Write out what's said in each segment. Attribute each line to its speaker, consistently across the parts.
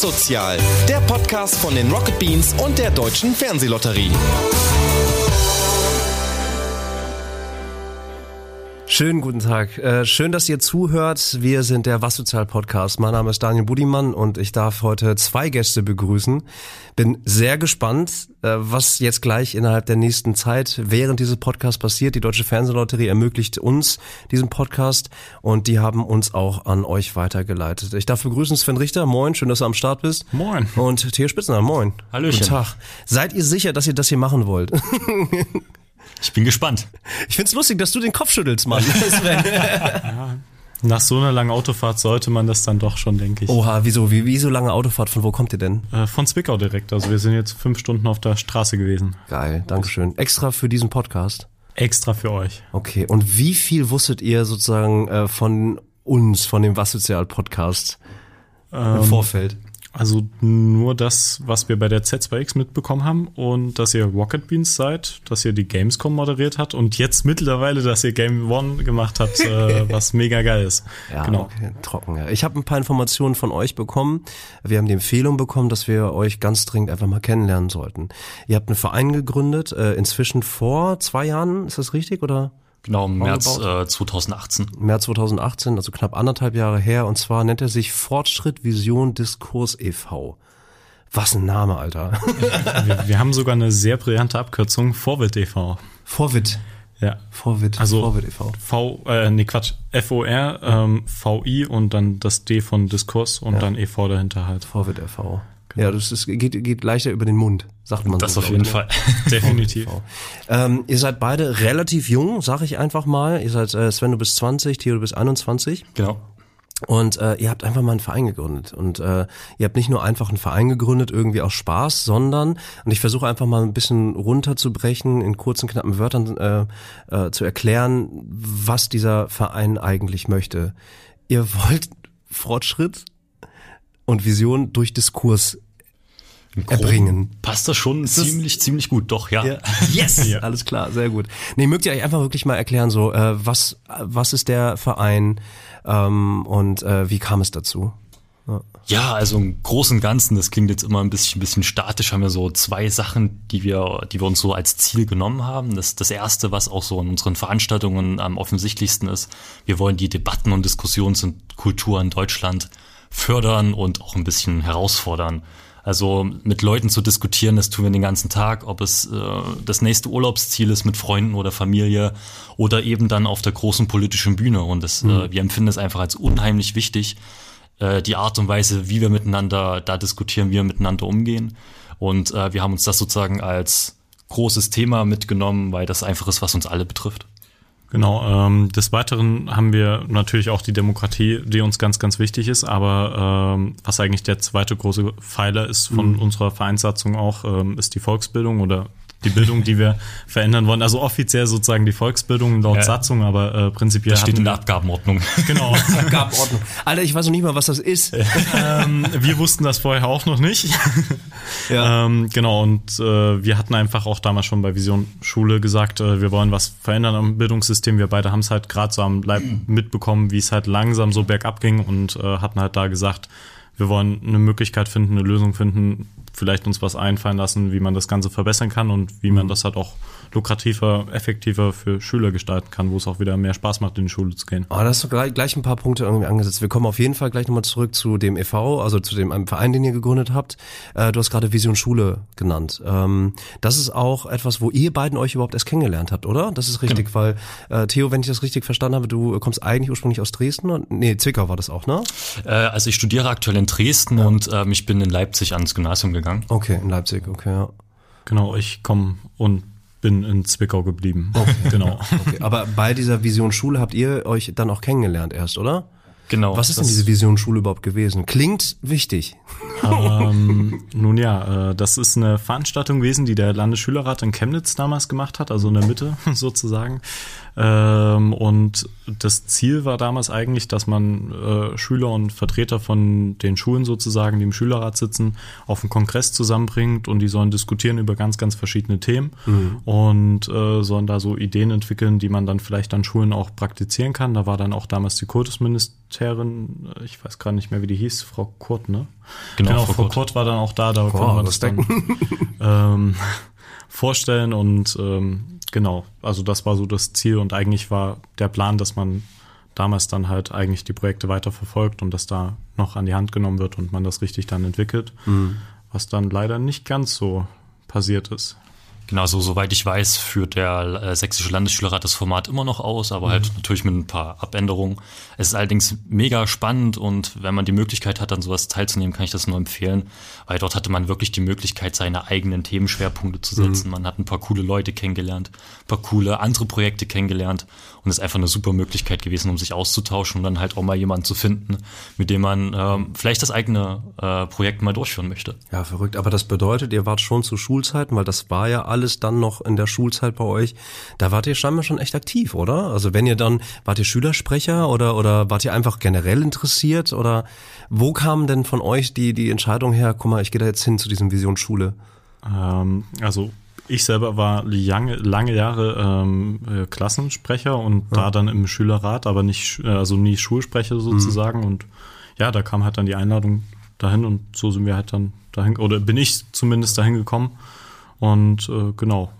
Speaker 1: Was Sozial, der Podcast von den Rocket Beans und der Deutschen Fernsehlotterie.
Speaker 2: Schönen guten Tag. Äh, schön, dass ihr zuhört. Wir sind der Was Sozial Podcast. Mein Name ist Daniel Budimann und ich darf heute zwei Gäste begrüßen. Bin sehr gespannt, äh, was jetzt gleich innerhalb der nächsten Zeit während dieses Podcasts passiert. Die Deutsche Fernsehlotterie ermöglicht uns diesen Podcast und die haben uns auch an euch weitergeleitet. Ich darf begrüßen Sven Richter. Moin, schön, dass du am Start bist.
Speaker 3: Moin.
Speaker 2: Und Theo Spitzner. Moin.
Speaker 3: Hallöchen.
Speaker 2: Guten Tag. Seid ihr sicher, dass ihr das hier machen wollt?
Speaker 3: Ich bin gespannt.
Speaker 2: Ich find's lustig, dass du den Kopf schüttelst, Mann.
Speaker 3: Nach so einer langen Autofahrt sollte man das dann doch schon, denke ich.
Speaker 2: Oha, wieso? Wie, wie so lange Autofahrt? Von wo kommt ihr denn?
Speaker 3: Äh, von Zwickau direkt. Also wir sind jetzt fünf Stunden auf der Straße gewesen.
Speaker 2: Geil, Dankeschön. Extra für diesen Podcast.
Speaker 3: Extra für euch.
Speaker 2: Okay, und wie viel wusstet ihr sozusagen äh, von uns, von dem Was Sozial Podcast im Vorfeld?
Speaker 3: Also nur das, was wir bei der Z2X mitbekommen haben und dass ihr Rocket Beans seid, dass ihr die Gamescom moderiert hat und jetzt mittlerweile, dass ihr Game One gemacht habt, äh, was mega geil ist.
Speaker 2: Ja,
Speaker 3: genau.
Speaker 2: okay, trocken. Ja. Ich habe ein paar Informationen von euch bekommen. Wir haben die Empfehlung bekommen, dass wir euch ganz dringend einfach mal kennenlernen sollten. Ihr habt einen Verein gegründet, äh, inzwischen vor zwei Jahren, ist das richtig oder?
Speaker 4: Genau, im März äh, 2018.
Speaker 2: März 2018, also knapp anderthalb Jahre her. Und zwar nennt er sich Fortschritt Vision Diskurs e.V. Was ein Name, Alter.
Speaker 3: Wir, wir haben sogar eine sehr brillante Abkürzung, Vorwild e.V.
Speaker 2: Vorwit.
Speaker 3: Ja.
Speaker 2: Vorwit.
Speaker 3: Also
Speaker 2: Vorwit e.V.
Speaker 3: V, äh, nee, Quatsch, F-O-R, ähm, V-I und dann das D von Diskurs und dann E.V. dahinter halt.
Speaker 2: Vorwit e.V. Ja, das ist, geht, geht leichter über den Mund, sagt man
Speaker 4: Das
Speaker 2: so.
Speaker 4: auf jeden
Speaker 2: ich,
Speaker 4: Fall.
Speaker 3: Definitiv.
Speaker 2: Ähm, ihr seid beide relativ jung, sag ich einfach mal. Ihr seid, äh, Sven, du bist 20, Theo, du bist 21.
Speaker 4: Genau.
Speaker 2: Und äh, ihr habt einfach mal einen Verein gegründet. Und äh, ihr habt nicht nur einfach einen Verein gegründet, irgendwie aus Spaß, sondern, und ich versuche einfach mal ein bisschen runterzubrechen, in kurzen, knappen Wörtern äh, äh, zu erklären, was dieser Verein eigentlich möchte. Ihr wollt Fortschritt und Vision durch Diskurs erbringen.
Speaker 4: Passt das schon
Speaker 2: das-
Speaker 4: ziemlich, ziemlich gut, doch, ja.
Speaker 2: Yes! Alles klar, sehr gut. Nee, mögt ihr euch einfach wirklich mal erklären, so, äh, was, was ist der Verein ähm, und äh, wie kam es dazu?
Speaker 4: Ja, also im Großen und Ganzen, das klingt jetzt immer ein bisschen, ein bisschen statisch, haben wir so zwei Sachen, die wir, die wir uns so als Ziel genommen haben. Das, das erste, was auch so in unseren Veranstaltungen am offensichtlichsten ist, wir wollen die Debatten und Diskussionskultur in Deutschland fördern und auch ein bisschen herausfordern. Also mit Leuten zu diskutieren, das tun wir den ganzen Tag, ob es äh, das nächste Urlaubsziel ist mit Freunden oder Familie oder eben dann auf der großen politischen Bühne. Und das, äh, wir empfinden es einfach als unheimlich wichtig, äh, die Art und Weise, wie wir miteinander da diskutieren, wie wir miteinander umgehen. Und äh, wir haben uns das sozusagen als großes Thema mitgenommen, weil das einfach ist, was uns alle betrifft.
Speaker 3: Genau, ähm, des Weiteren haben wir natürlich auch die Demokratie, die uns ganz, ganz wichtig ist, aber ähm, was eigentlich der zweite große Pfeiler ist von unserer Vereinssatzung auch, ähm, ist die Volksbildung oder die Bildung, die wir verändern wollen. Also offiziell sozusagen die Volksbildung laut
Speaker 4: Ja.
Speaker 3: Satzung, aber äh, prinzipiell
Speaker 4: Das steht in der Abgabenordnung.
Speaker 3: Genau.
Speaker 2: Abgabenordnung. Alter, ich weiß noch nicht mal, was das ist.
Speaker 3: ähm, wir wussten das vorher auch noch nicht.
Speaker 2: Ja.
Speaker 3: ähm, genau, und äh, wir hatten einfach auch damals schon bei Vision Schule gesagt, äh, wir wollen was verändern am Bildungssystem. Wir beide haben es halt gerade so am Leib mitbekommen, wie es halt langsam so bergab ging und äh, hatten halt da gesagt, wir wollen eine Möglichkeit finden, eine Lösung finden, vielleicht uns was einfallen lassen, wie man das Ganze verbessern kann und wie man das halt auch lukrativer, effektiver für Schüler gestalten kann, wo es auch wieder mehr Spaß macht, in die Schule zu gehen.
Speaker 2: Oh, da hast du gleich, gleich ein paar Punkte irgendwie angesetzt. Wir kommen auf jeden Fall gleich nochmal zurück zu dem e.V., also zu dem einem Verein, den ihr gegründet habt. Äh, du hast gerade Vision Schule genannt. Ähm, das ist auch etwas, wo ihr beiden euch überhaupt erst kennengelernt habt, oder? Das ist richtig, weil äh, Theo, wenn ich das richtig verstanden habe, du kommst eigentlich ursprünglich aus Dresden. Und, nee, Zwickau war das auch, ne?
Speaker 4: äh, also ich studiere aktuell in Dresden und ähm, ich bin in Leipzig ans Gymnasium gegangen.
Speaker 2: Okay, in Leipzig, okay, ja.
Speaker 3: Genau, ich komme und bin in Zwickau geblieben. Genau.
Speaker 2: Okay. Aber bei dieser Vision Schule habt ihr euch dann auch kennengelernt erst, oder?
Speaker 4: Genau.
Speaker 2: Was ist denn diese Vision Schule überhaupt gewesen? Klingt wichtig.
Speaker 3: ähm, nun ja, äh, das ist eine Veranstaltung gewesen, die der Landesschülerrat in Chemnitz damals gemacht hat, also in der Mitte sozusagen. Ähm, und das Ziel war damals eigentlich, dass man äh, Schüler und Vertreter von den Schulen sozusagen, die im Schülerrat sitzen, auf einen Kongress zusammenbringt und die sollen diskutieren über ganz, ganz verschiedene Themen und äh, sollen da so Ideen entwickeln, die man dann vielleicht an Schulen auch praktizieren kann. Da war dann auch damals die Kultusministerin, äh, ich weiß gerade nicht mehr, wie die hieß, Frau Kurt, ne?
Speaker 4: Genau,
Speaker 3: genau, genau Frau Kurt war dann auch da, da oh, konnten wir das dann ähm, vorstellen und ähm, genau, also das war so das Ziel und eigentlich war der Plan, dass man damals dann halt eigentlich die Projekte weiter verfolgt und dass da noch an die Hand genommen wird und man das richtig dann entwickelt, mhm. was dann leider nicht ganz so passiert ist.
Speaker 4: Genau, so soweit ich weiß, führt der äh, Sächsische Landesschülerrat das Format immer noch aus, aber halt mhm. halt natürlich mit ein paar Abänderungen. Es ist allerdings mega spannend und wenn man die Möglichkeit hat, an sowas teilzunehmen, kann ich das nur empfehlen, weil dort hatte man wirklich die Möglichkeit, seine eigenen Themenschwerpunkte zu setzen. Mhm. Man hat ein paar coole Leute kennengelernt, ein paar coole andere Projekte kennengelernt und es ist einfach eine super Möglichkeit gewesen, um sich auszutauschen und dann halt auch mal jemanden zu finden, mit dem man ähm, vielleicht das eigene äh, Projekt mal durchführen möchte.
Speaker 2: Ja, verrückt. Aber das bedeutet, ihr wart schon zu Schulzeiten, weil das war ja alles alles dann noch in der Schulzeit bei euch, da wart ihr scheinbar schon echt aktiv, oder? Also wenn ihr dann, wart ihr Schülersprecher oder, oder wart ihr einfach generell interessiert oder wo kam denn von euch die, die Entscheidung her, guck mal, ich gehe da jetzt hin zu diesem Vision Schule?
Speaker 3: Ähm, also ich selber war lange, lange Jahre ähm, äh, Klassensprecher und ja. da dann im Schülerrat, aber nicht, also nie Schulsprecher sozusagen. Mhm. Und ja, da kam halt dann die Einladung dahin und so sind wir halt dann dahin, oder bin ich zumindest dahin gekommen. Und äh, genau.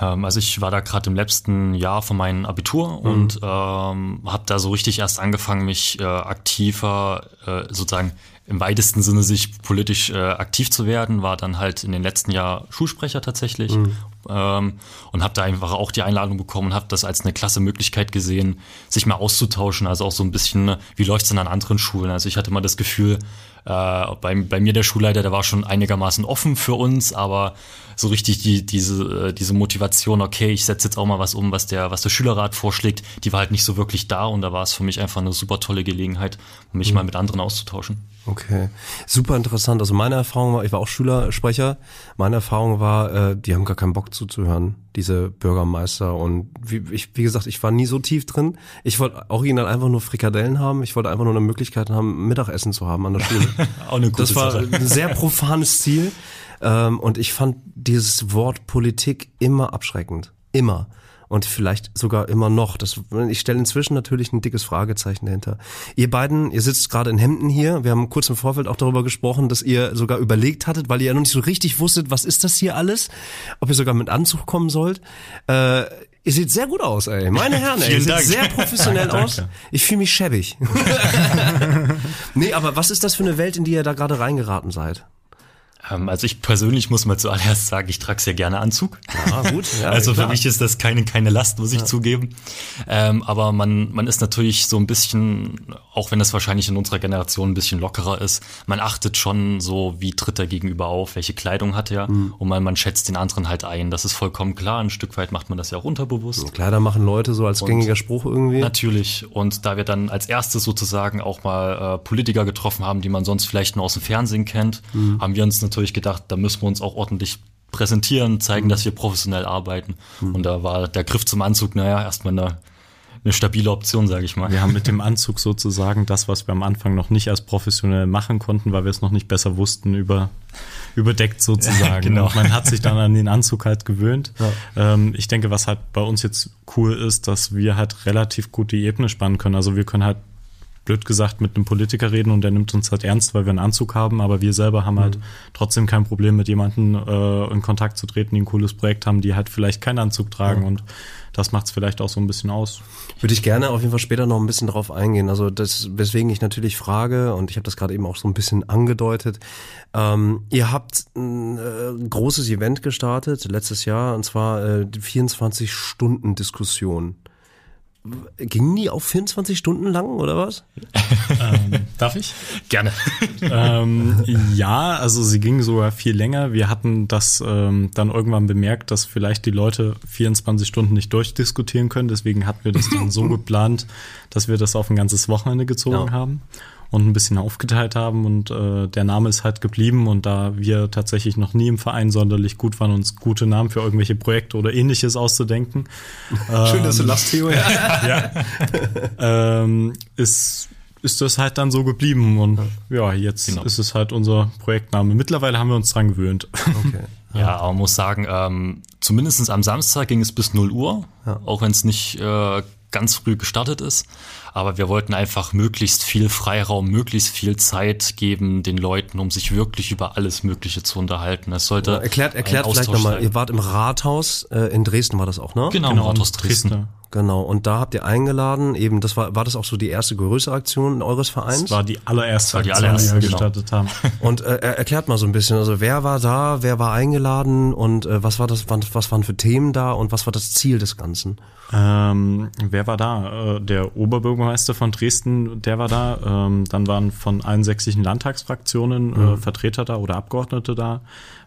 Speaker 4: Ähm, also ich war da gerade im letzten Jahr von meinem Abitur mhm. und ähm, habe da so richtig erst angefangen, mich äh, aktiver äh, sozusagen im weitesten Sinne sich politisch äh, aktiv zu werden, war dann halt in den letzten Jahr Schulsprecher tatsächlich mhm. ähm, und habe da einfach auch die Einladung bekommen und habe das als eine klasse Möglichkeit gesehen, sich mal auszutauschen, also auch so ein bisschen, wie läuft's denn an anderen Schulen? Also ich hatte mal das Gefühl, äh, bei, bei mir der Schulleiter, der war schon einigermaßen offen für uns, aber so richtig die, diese, äh, diese Motivation, okay, ich setze jetzt auch mal was um, was der, was der Schülerrat vorschlägt, die war halt nicht so wirklich da und da war es für mich einfach eine super tolle Gelegenheit, mich mhm. mal mit anderen auszutauschen.
Speaker 2: Okay, super interessant. Also meine Erfahrung war, ich war auch Schülersprecher. Meine Erfahrung war, äh, die haben gar keinen Bock zuzuhören, diese Bürgermeister. Und wie, ich, wie gesagt, ich war nie so tief drin. Ich wollte original einfach nur Frikadellen haben. Ich wollte einfach nur eine Möglichkeit haben, Mittagessen zu haben an der Schule. auch eine gute das war Sache. ein sehr profanes Ziel. Ähm, und ich fand dieses Wort Politik immer abschreckend. Immer und vielleicht sogar immer noch. Das, ich stelle inzwischen natürlich ein dickes Fragezeichen dahinter. Ihr beiden, ihr sitzt gerade in Hemden hier. Wir haben kurz im Vorfeld auch darüber gesprochen, dass ihr sogar überlegt hattet, weil ihr ja noch nicht so richtig wusstet, was ist das hier alles, ob ihr sogar mit Anzug kommen sollt. Äh, Ihr seht sehr gut aus, ey. Meine Herren, ey. Ihr seht sehr professionell aus. Ich fühle mich schäbig. nee, aber was ist das für eine Welt, in die ihr da gerade reingeraten seid?
Speaker 4: Ähm, also ich persönlich muss mal zuallererst sagen, ich trage sehr gerne Anzug.
Speaker 2: Ja, gut.
Speaker 4: Ja, also klar. für mich ist das keine, keine Last, muss ich ja. zugeben. Ähm, aber man, man ist natürlich so ein bisschen, auch wenn das wahrscheinlich in unserer Generation ein bisschen lockerer ist, man achtet schon so, wie tritt er gegenüber auf, welche Kleidung hat er mhm. und man, man schätzt den anderen halt ein. Das ist vollkommen klar. Ein Stück weit macht man das ja auch unterbewusst.
Speaker 2: Kleider machen Leute so als und gängiger Spruch irgendwie.
Speaker 4: Natürlich. Und da wir dann als erstes sozusagen auch mal äh, Politiker getroffen haben, die man sonst vielleicht nur aus dem Fernsehen kennt, mhm. haben wir uns natürlich gedacht, da müssen wir uns auch ordentlich präsentieren, zeigen, mhm. dass wir professionell arbeiten. Mhm. Und da war der Griff zum Anzug, naja, erstmal eine, eine stabile Option, sage ich mal.
Speaker 3: Wir haben mit dem Anzug sozusagen das, was wir am Anfang noch nicht als professionell machen konnten, weil wir es noch nicht besser wussten, über, überdeckt sozusagen. Ja, genau. Und man hat sich dann an den Anzug halt gewöhnt. Ja. Ähm, ich denke, was halt bei uns jetzt cool ist, dass wir halt relativ gut die Ebene spannen können. Also wir können halt blöd gesagt, mit einem Politiker reden und der nimmt uns halt ernst, weil wir einen Anzug haben, aber wir selber haben halt mhm. trotzdem kein Problem, mit jemandem äh, in Kontakt zu treten, die ein cooles Projekt haben, die halt vielleicht keinen Anzug tragen ja. und das macht es vielleicht auch so ein bisschen aus.
Speaker 2: Würde ich gerne auf jeden Fall später noch ein bisschen drauf eingehen. Also das, weswegen ich natürlich frage, und ich habe das gerade eben auch so ein bisschen angedeutet, ähm, ihr habt ein äh, großes Event gestartet letztes Jahr, und zwar äh, die 24-Stunden-Diskussion. Gingen die auch 24 Stunden lang oder was?
Speaker 3: ähm, darf ich?
Speaker 4: Gerne.
Speaker 3: ähm, ja, also sie gingen sogar viel länger. Wir hatten das ähm, dann irgendwann bemerkt, dass vielleicht die Leute 24 Stunden nicht durchdiskutieren können. Deswegen hatten wir das dann so geplant, dass wir das auf ein ganzes Wochenende gezogen ja. haben und ein bisschen aufgeteilt haben und äh, der Name ist halt geblieben und da wir tatsächlich noch nie im Verein sonderlich gut waren, uns gute Namen für irgendwelche Projekte oder ähnliches auszudenken.
Speaker 2: Schön, ähm, dass du lachst, Theo. Ja.
Speaker 3: ja. ähm, ist ist das halt dann so geblieben und ja, jetzt genau. ist es halt unser Projektname. Mittlerweile haben wir uns dran gewöhnt.
Speaker 4: Okay. Ja, aber man muss sagen, ähm, zumindest am Samstag ging es bis 0 Uhr, ja. auch wenn es nicht äh, ganz früh gestartet ist. Aber wir wollten einfach möglichst viel Freiraum, möglichst viel Zeit geben den Leuten, um sich wirklich über alles Mögliche zu unterhalten. Es sollte
Speaker 2: erklärt erklärt vielleicht nochmal, ihr wart im Rathaus, äh, in Dresden war das auch, ne?
Speaker 4: Genau, genau Rathaus Dresden. Dresden.
Speaker 2: Genau, und da habt ihr eingeladen, eben, das war, war das auch so die erste größere Aktion eures Vereins? Das
Speaker 3: war die allererste
Speaker 4: war die Aktion, allererste, die wir
Speaker 2: genau. gestartet haben. Und äh, erklärt mal so ein bisschen, also wer war da, wer war eingeladen und äh, was war das, was waren für Themen da und was war das Ziel des Ganzen?
Speaker 3: Ähm, wer war da? Äh, der Oberbürgermeister von Dresden, der war da. Ähm, dann waren von allen sächsischen Landtagsfraktionen äh, mhm. Vertreter da oder Abgeordnete da.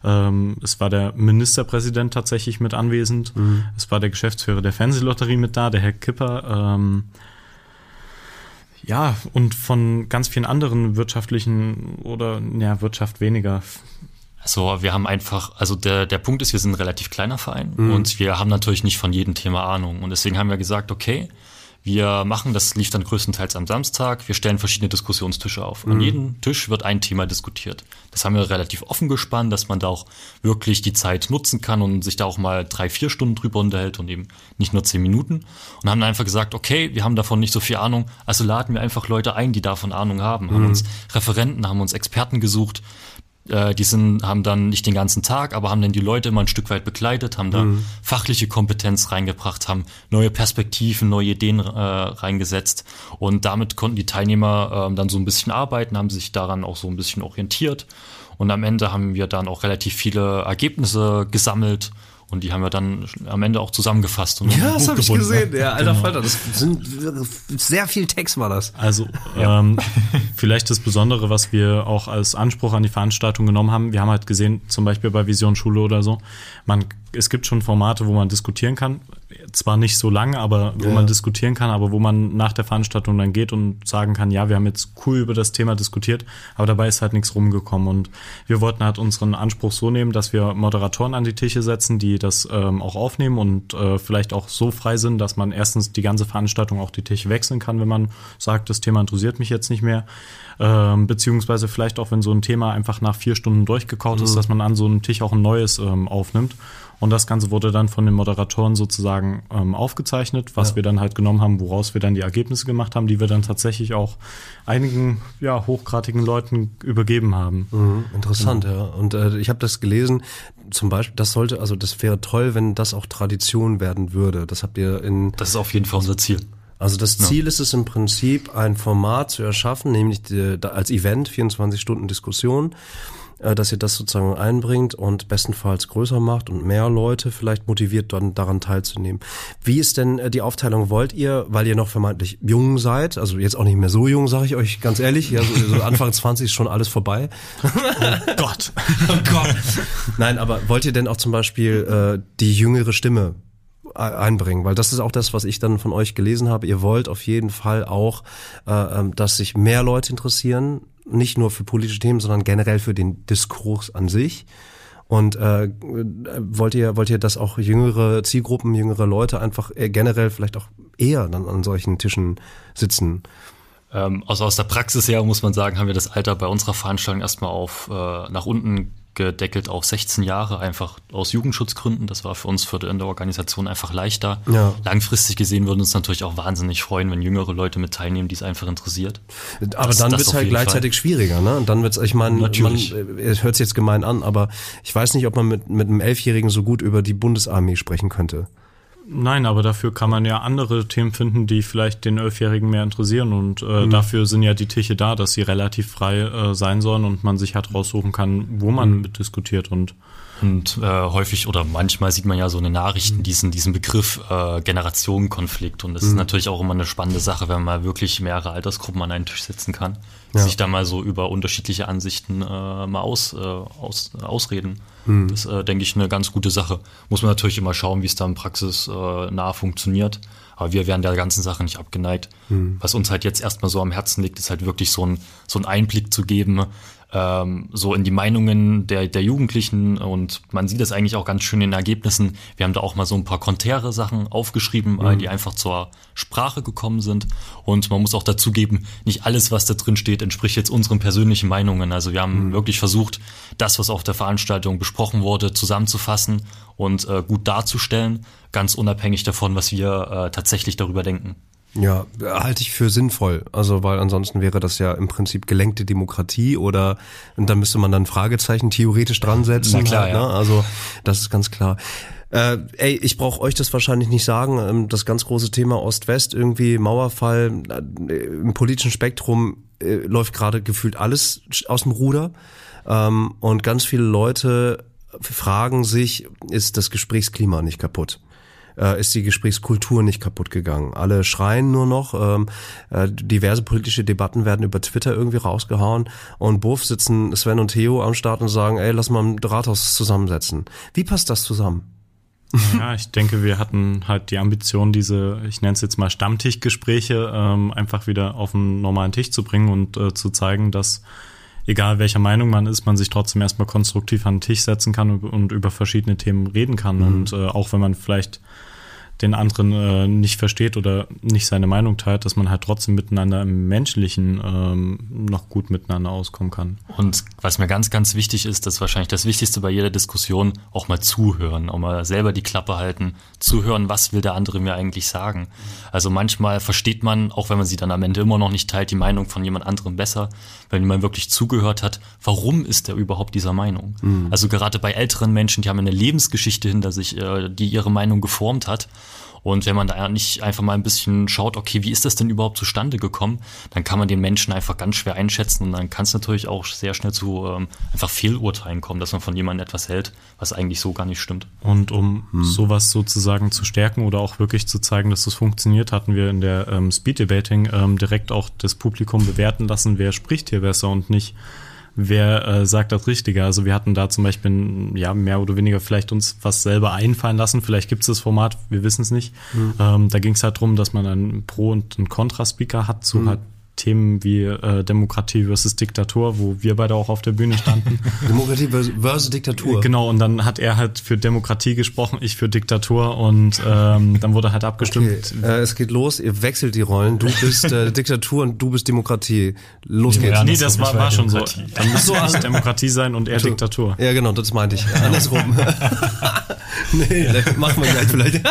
Speaker 3: Ähm, es war der Ministerpräsident tatsächlich mit anwesend. Mhm. Es war der Geschäftsführer der Fernsehlotterie mit da, der Herr Kipper. Ähm, ja, und von ganz vielen anderen wirtschaftlichen oder ja, Wirtschaft weniger
Speaker 4: also wir haben einfach, also der, der Punkt ist, wir sind ein relativ kleiner Verein mhm. und wir haben natürlich nicht von jedem Thema Ahnung. Und deswegen haben wir gesagt, okay, wir machen, das lief dann größtenteils am Samstag, wir stellen verschiedene Diskussionstische auf. Mhm. An jedem Tisch wird ein Thema diskutiert. Das haben wir relativ offen gespannt, dass man da auch wirklich die Zeit nutzen kann und sich da auch mal drei, vier Stunden drüber unterhält und eben nicht nur zehn Minuten. Und haben einfach gesagt, okay, wir haben davon nicht so viel Ahnung, also laden wir einfach Leute ein, die davon Ahnung haben. Mhm. Haben uns Referenten, haben uns Experten gesucht, äh, die sind, haben dann nicht den ganzen Tag, aber haben dann die Leute immer ein Stück weit begleitet, haben da mhm. fachliche Kompetenz reingebracht, haben neue Perspektiven, neue Ideen äh, reingesetzt. Und damit konnten die Teilnehmer äh, dann so ein bisschen arbeiten, haben sich daran auch so ein bisschen orientiert. Und am Ende haben wir dann auch relativ viele Ergebnisse gesammelt und die haben wir dann am Ende auch zusammengefasst. Und
Speaker 2: ja, das habe ich gesehen. Ja, alter genau. Falter, das sind sehr viel Text war das.
Speaker 3: Also ja. ähm, vielleicht das Besondere, was wir auch als Anspruch an die Veranstaltung genommen haben. Wir haben halt gesehen, zum Beispiel bei Vision Schule oder so, man es gibt schon Formate, wo man diskutieren kann. Zwar nicht so lange, aber wo ja. man diskutieren kann, aber wo man nach der Veranstaltung dann geht und sagen kann, ja, wir haben jetzt cool über das Thema diskutiert, aber dabei ist halt nichts rumgekommen. Und wir wollten halt unseren Anspruch so nehmen, dass wir Moderatoren an die Tische setzen, die das ähm, auch aufnehmen und äh, vielleicht auch so frei sind, dass man erstens die ganze Veranstaltung auch die Tische wechseln kann, wenn man sagt, das Thema interessiert mich jetzt nicht mehr. Ähm, beziehungsweise vielleicht auch, wenn so ein Thema einfach nach vier Stunden durchgekaut mhm. ist, dass man an so einem Tisch auch ein neues ähm, aufnimmt. Und das Ganze wurde dann von den Moderatoren sozusagen ähm, aufgezeichnet, was ja. wir dann halt genommen haben, woraus wir dann die Ergebnisse gemacht haben, die wir dann tatsächlich auch einigen ja, hochgradigen Leuten übergeben haben.
Speaker 2: Mhm, interessant, genau. ja. Und äh, ich habe das gelesen, zum Beispiel, das sollte, also das wäre toll, wenn das auch Tradition werden würde. Das habt ihr in.
Speaker 4: Das ist auf jeden Fall unser Ziel.
Speaker 2: Also das Ziel ja. ist es im Prinzip, ein Format zu erschaffen, nämlich die, als Event, 24 Stunden Diskussion, äh, dass ihr das sozusagen einbringt und bestenfalls größer macht und mehr Leute vielleicht motiviert, dann daran teilzunehmen. Wie ist denn äh, die Aufteilung? Wollt ihr, weil ihr noch vermeintlich jung seid, also jetzt auch nicht mehr so jung, sage ich euch ganz ehrlich, ja, so, so Anfang 20 ist schon alles vorbei.
Speaker 3: Oh Gott.
Speaker 2: oh Gott. Nein, aber wollt ihr denn auch zum Beispiel äh, die jüngere Stimme einbringen, weil das ist auch das, was ich dann von euch gelesen habe. Ihr wollt auf jeden Fall auch, äh, ähm, dass sich mehr Leute interessieren nicht nur für politische Themen, sondern generell für den Diskurs an sich. Und äh, wollt ihr wollt ihr, dass auch jüngere Zielgruppen, jüngere Leute einfach äh, generell vielleicht auch eher dann an solchen Tischen sitzen?
Speaker 4: Ähm, also aus der Praxis her muss man sagen, haben wir das Alter bei unserer Veranstaltung erstmal auf äh, nach unten gedeckelt auf 16 Jahre, einfach aus Jugendschutzgründen. Das war für uns für die, in der Organisation einfach leichter. Ja. Langfristig gesehen würden uns natürlich auch wahnsinnig freuen, wenn jüngere Leute mit teilnehmen, die es einfach interessiert.
Speaker 2: Aber das, dann wird es halt gleichzeitig Fall. schwieriger, ne? Und dann wird's, ich meine, man hört jetzt gemein an, aber ich weiß nicht, ob man mit, mit einem Elfjährigen so gut über die Bundesarmee sprechen könnte.
Speaker 3: Nein, aber dafür kann man ja andere Themen finden, die vielleicht den Elfjährigen mehr interessieren. Und äh, mhm. dafür sind ja die Tische da, dass sie relativ frei äh, sein sollen und man sich halt raussuchen kann, wo man mhm. mitdiskutiert. Und
Speaker 4: und äh, häufig oder manchmal sieht man ja so in den Nachrichten mhm. diesen, diesen Begriff äh, Generationenkonflikt. Und das mhm. ist natürlich auch immer eine spannende Sache, wenn man wirklich mehrere Altersgruppen an einen Tisch setzen kann, ja. sich da mal so über unterschiedliche Ansichten äh, mal aus, äh, aus, ausreden. Mhm. Das äh, denke ich eine ganz gute Sache. Muss man natürlich immer schauen, wie es da in Praxis äh, nah funktioniert. Aber wir werden der ganzen Sache nicht abgeneigt. Mhm. Was uns halt jetzt erstmal so am Herzen liegt, ist halt wirklich so ein, so ein Einblick zu geben, ähm, so in die Meinungen der, der Jugendlichen und man sieht das eigentlich auch ganz schön in den Ergebnissen. Wir haben da auch mal so ein paar konträre Sachen aufgeschrieben, mhm. die einfach zur Sprache gekommen sind. Und man muss auch dazugeben, nicht alles, was da drin steht, entspricht jetzt unseren persönlichen Meinungen. Also wir haben mhm. wirklich versucht, das, was auf der Veranstaltung besprochen wurde, zusammenzufassen und äh, gut darzustellen, ganz unabhängig davon, was wir äh, tatsächlich darüber denken.
Speaker 2: Ja, halte ich für sinnvoll. Also, weil ansonsten wäre das ja im Prinzip gelenkte Demokratie oder und dann müsste man dann Fragezeichen theoretisch dran setzen.
Speaker 4: Na klar, halt,
Speaker 2: ne? ja. Also, das ist ganz klar. Äh, ey, ich brauche euch das wahrscheinlich nicht sagen. Ähm, das ganz große Thema Ost-West, irgendwie Mauerfall, äh, im politischen Spektrum äh, läuft gerade gefühlt alles aus dem Ruder. Ähm, und ganz viele Leute fragen sich, ist das Gesprächsklima nicht kaputt? Äh, ist die Gesprächskultur nicht kaputt gegangen. Alle schreien nur noch, ähm, äh, diverse politische Debatten werden über Twitter irgendwie rausgehauen und Buff sitzen Sven und Theo am Start und sagen, ey, lass mal ein Rathaus zusammensetzen. Wie passt das zusammen?
Speaker 3: Ja, ich denke, wir hatten halt die Ambition, diese, ich nenne es jetzt mal Stammtischgespräche, ähm, einfach wieder auf einen normalen Tisch zu bringen und äh, zu zeigen, dass egal welcher Meinung man ist, man sich trotzdem erstmal konstruktiv an den Tisch setzen kann und, und über verschiedene Themen reden kann. Mhm. Und äh, auch wenn man vielleicht den anderen äh, nicht versteht oder nicht seine Meinung teilt, dass man halt trotzdem miteinander im Menschlichen ähm, noch gut miteinander auskommen kann.
Speaker 4: Und was mir ganz, ganz wichtig ist, das ist wahrscheinlich das Wichtigste bei jeder Diskussion, auch mal zuhören, auch mal selber die Klappe halten, zuhören, was will der andere mir eigentlich sagen. Also manchmal versteht man, auch wenn man sie dann am Ende immer noch nicht teilt, die Meinung von jemand anderem besser, wenn man wirklich zugehört hat, warum ist er überhaupt dieser Meinung? Mhm. Also gerade bei älteren Menschen, die haben eine Lebensgeschichte hinter sich, äh, die ihre Meinung geformt hat. Und wenn man da nicht einfach mal ein bisschen schaut, okay, wie ist das denn überhaupt zustande gekommen, dann kann man den Menschen einfach ganz schwer einschätzen und dann kann es natürlich auch sehr schnell zu ähm, einfach Fehlurteilen kommen, dass man von jemandem etwas hält, was eigentlich so gar nicht stimmt.
Speaker 3: Und um hm. sowas sozusagen zu stärken oder auch wirklich zu zeigen, dass das funktioniert, hatten wir in der ähm, Speed Debating ähm, direkt auch das Publikum bewerten lassen, wer spricht hier besser und nicht wer äh, sagt das Richtige. Also wir hatten da zum Beispiel ja mehr oder weniger vielleicht uns was selber einfallen lassen. Vielleicht gibt es das Format, wir wissen es nicht. Mhm. Ähm, da ging es halt drum, dass man einen Pro- und einen Kontra-Speaker hat zu mhm. halt Themen wie äh, Demokratie versus Diktatur, wo wir beide auch auf der Bühne standen.
Speaker 2: Demokratie versus Diktatur.
Speaker 3: Genau, und dann hat er halt für Demokratie gesprochen, ich für Diktatur und ähm, dann wurde halt abgestimmt.
Speaker 2: Okay. Äh, es geht los, ihr wechselt die Rollen. Du bist äh, Diktatur und du bist Demokratie. Los geht's.
Speaker 3: Ja, nee, das war, war schon so. Dann muss so also Demokratie sein und er also, Diktatur.
Speaker 2: Ja, genau, das meinte ich. Andersrum. nee, das machen wir gleich vielleicht.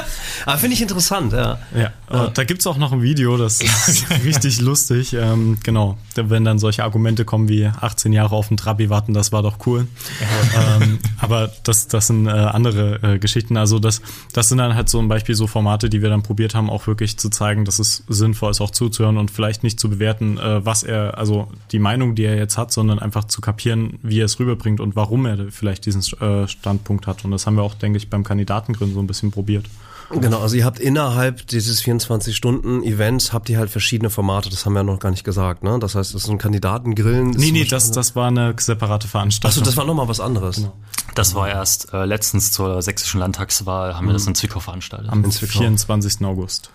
Speaker 2: Aber finde ich interessant, ja.
Speaker 3: Ja, ja. da gibt's auch noch ein Video, das ist richtig lustig ähm, genau, wenn dann solche Argumente kommen wie 18 Jahre auf den Trabi warten, das war doch cool. ähm, aber das, das sind äh, andere äh, Geschichten. Also das, das sind dann halt so ein Beispiel so Formate, die wir dann probiert haben, auch wirklich zu zeigen, dass es sinnvoll ist, auch zuzuhören und vielleicht nicht zu bewerten, äh, was er, also die Meinung, die er jetzt hat, sondern einfach zu kapieren, wie er es rüberbringt und warum er vielleicht diesen äh, Standpunkt hat. Und das haben wir auch, denke ich, beim Kandidatengrin so ein bisschen probiert.
Speaker 2: Genau, also ihr habt innerhalb dieses 24-Stunden-Events habt ihr halt verschiedene Formate, das haben wir ja noch gar nicht gesagt, ne? Das heißt, das ist ein Kandidatengrillen.
Speaker 3: Nee, nee, das, das war eine separate Veranstaltung.
Speaker 2: Achso, das war nochmal was anderes. Genau.
Speaker 4: Das war erst äh, letztens zur sächsischen Landtagswahl, haben wir das in Zwickau veranstaltet.
Speaker 3: Am 24. August.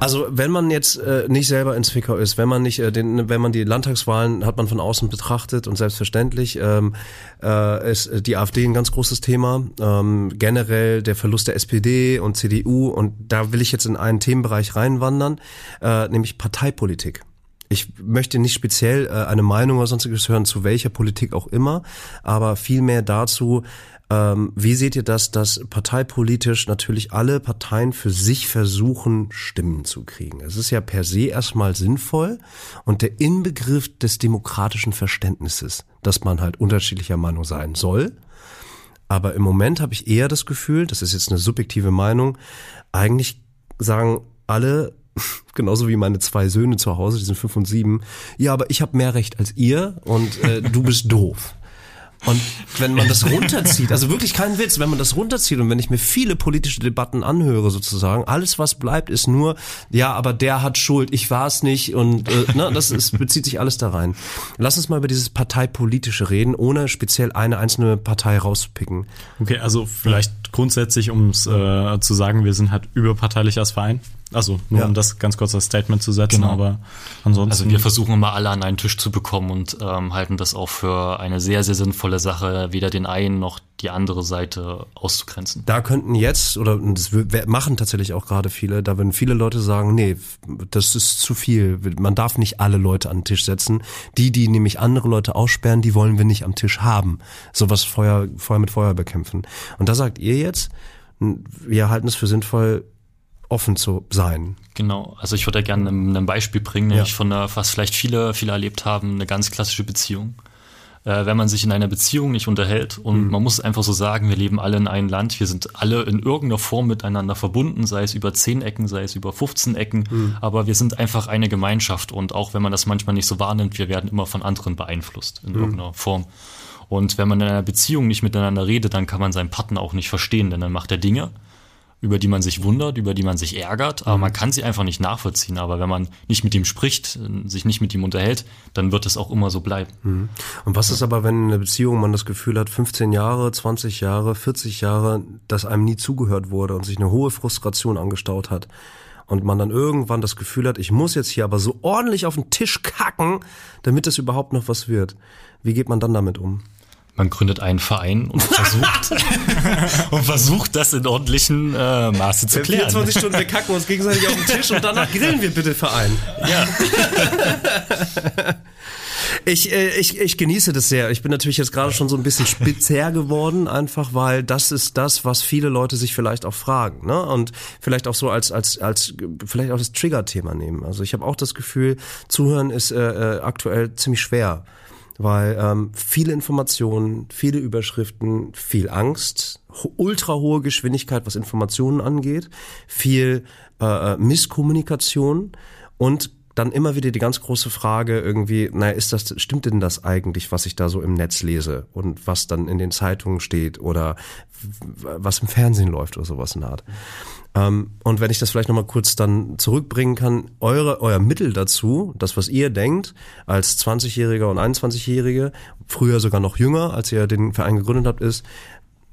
Speaker 2: Also wenn man jetzt äh, nicht selber in Zwickau ist, wenn man nicht, äh, den, wenn man die Landtagswahlen hat man von außen betrachtet und selbstverständlich ähm, äh, ist die AfD ein ganz großes Thema. Ähm, generell der Verlust der SPD und CDU und da will ich jetzt in einen Themenbereich reinwandern, äh, nämlich Parteipolitik. Ich möchte nicht speziell äh, eine Meinung oder sonstiges hören, zu welcher Politik auch immer, aber vielmehr dazu, ähm, wie seht ihr das, dass parteipolitisch natürlich alle Parteien für sich versuchen, Stimmen zu kriegen? Es ist ja per se erstmal sinnvoll und der Inbegriff des demokratischen Verständnisses, dass man halt unterschiedlicher Meinung sein soll. Aber im Moment habe ich eher das Gefühl, das ist jetzt eine subjektive Meinung, eigentlich sagen alle, genauso wie meine zwei Söhne zu Hause, die sind fünf und sieben, ja, aber ich habe mehr Recht als ihr und äh, du bist doof. Und wenn man das runterzieht, also wirklich kein Witz, wenn man das runterzieht und wenn ich mir viele politische Debatten anhöre sozusagen, alles was bleibt ist nur, ja, aber der hat Schuld, ich war es nicht und äh, ne, das ist, bezieht sich alles da rein. Lass uns mal über dieses parteipolitische reden, ohne speziell eine einzelne Partei rauszupicken.
Speaker 3: Okay, also vielleicht grundsätzlich, um es äh, zu sagen, wir sind halt überparteilich als Verein. Also nur
Speaker 2: Ja.
Speaker 3: um das ganz kurz als Statement zu setzen,
Speaker 4: Genau.
Speaker 3: aber ansonsten.
Speaker 4: Also wir versuchen immer alle an einen Tisch zu bekommen und ähm, halten das auch für eine sehr, sehr sinnvolle Sache, weder den einen noch die andere Seite auszugrenzen.
Speaker 2: Da könnten jetzt, oder das machen tatsächlich auch gerade viele, da würden viele Leute sagen, nee, das ist zu viel. Man darf nicht alle Leute an den Tisch setzen. Die, die nämlich andere Leute aussperren, die wollen wir nicht am Tisch haben. Sowas Feuer, Feuer mit Feuer bekämpfen. Und da sagt ihr jetzt, wir halten es für sinnvoll, offen zu sein.
Speaker 4: Genau, also ich würde da gerne ein, ein Beispiel bringen, nämlich von einer, was vielleicht viele, viele erlebt haben, eine ganz klassische Beziehung. Äh, wenn man sich in einer Beziehung nicht unterhält und man muss einfach so sagen, wir leben alle in einem Land, wir sind alle in irgendeiner Form miteinander verbunden, sei es über 10 Ecken, sei es über 15 Ecken, aber wir sind einfach eine Gemeinschaft und auch wenn man das manchmal nicht so wahrnimmt, wir werden immer von anderen beeinflusst in irgendeiner Form. Und wenn man in einer Beziehung nicht miteinander redet, dann kann man seinen Partner auch nicht verstehen, denn dann macht er Dinge, über die man sich wundert, über die man sich ärgert, aber man kann sie einfach nicht nachvollziehen. Aber wenn man nicht mit ihm spricht, sich nicht mit ihm unterhält, dann wird es auch immer so bleiben.
Speaker 2: Und was ist aber, wenn in einer Beziehung man das Gefühl hat, 15 Jahre, 20 Jahre, 40 Jahre, dass einem nie zugehört wurde und sich eine hohe Frustration angestaut hat und man dann irgendwann das Gefühl hat, ich muss jetzt hier aber so ordentlich auf den Tisch kacken, damit es überhaupt noch was wird. Wie geht man dann damit um?
Speaker 4: Man gründet einen Verein und versucht und versucht das in ordentlichen äh, Maße zu klären.
Speaker 2: Stunden, wir kacken uns gegenseitig auf den Tisch und danach grillen wir bitte Verein.
Speaker 4: Ja.
Speaker 2: Ich, äh, ich, ich genieße das sehr. Ich bin natürlich jetzt gerade schon so ein bisschen spitzer geworden, einfach weil das ist das, was viele Leute sich vielleicht auch fragen. Ne? Und vielleicht auch so als, als, als vielleicht auch das Trigger-Thema nehmen. Also ich habe auch das Gefühl, Zuhören ist äh, äh, aktuell ziemlich schwer. Weil ähm, viele Informationen, viele Überschriften, viel Angst, ultra hohe Geschwindigkeit, was Informationen angeht, viel äh, äh, Misskommunikation und dann immer wieder die ganz große Frage irgendwie, naja, ist das, stimmt denn das eigentlich, was ich da so im Netz lese und was dann in den Zeitungen steht oder was im Fernsehen läuft oder sowas in der Art. Ähm, und wenn ich das vielleicht nochmal kurz dann zurückbringen kann, eure, euer Mittel dazu, das, was ihr denkt, als 20-Jähriger und 21-Jährige, früher sogar noch jünger, als ihr den Verein gegründet habt, ist,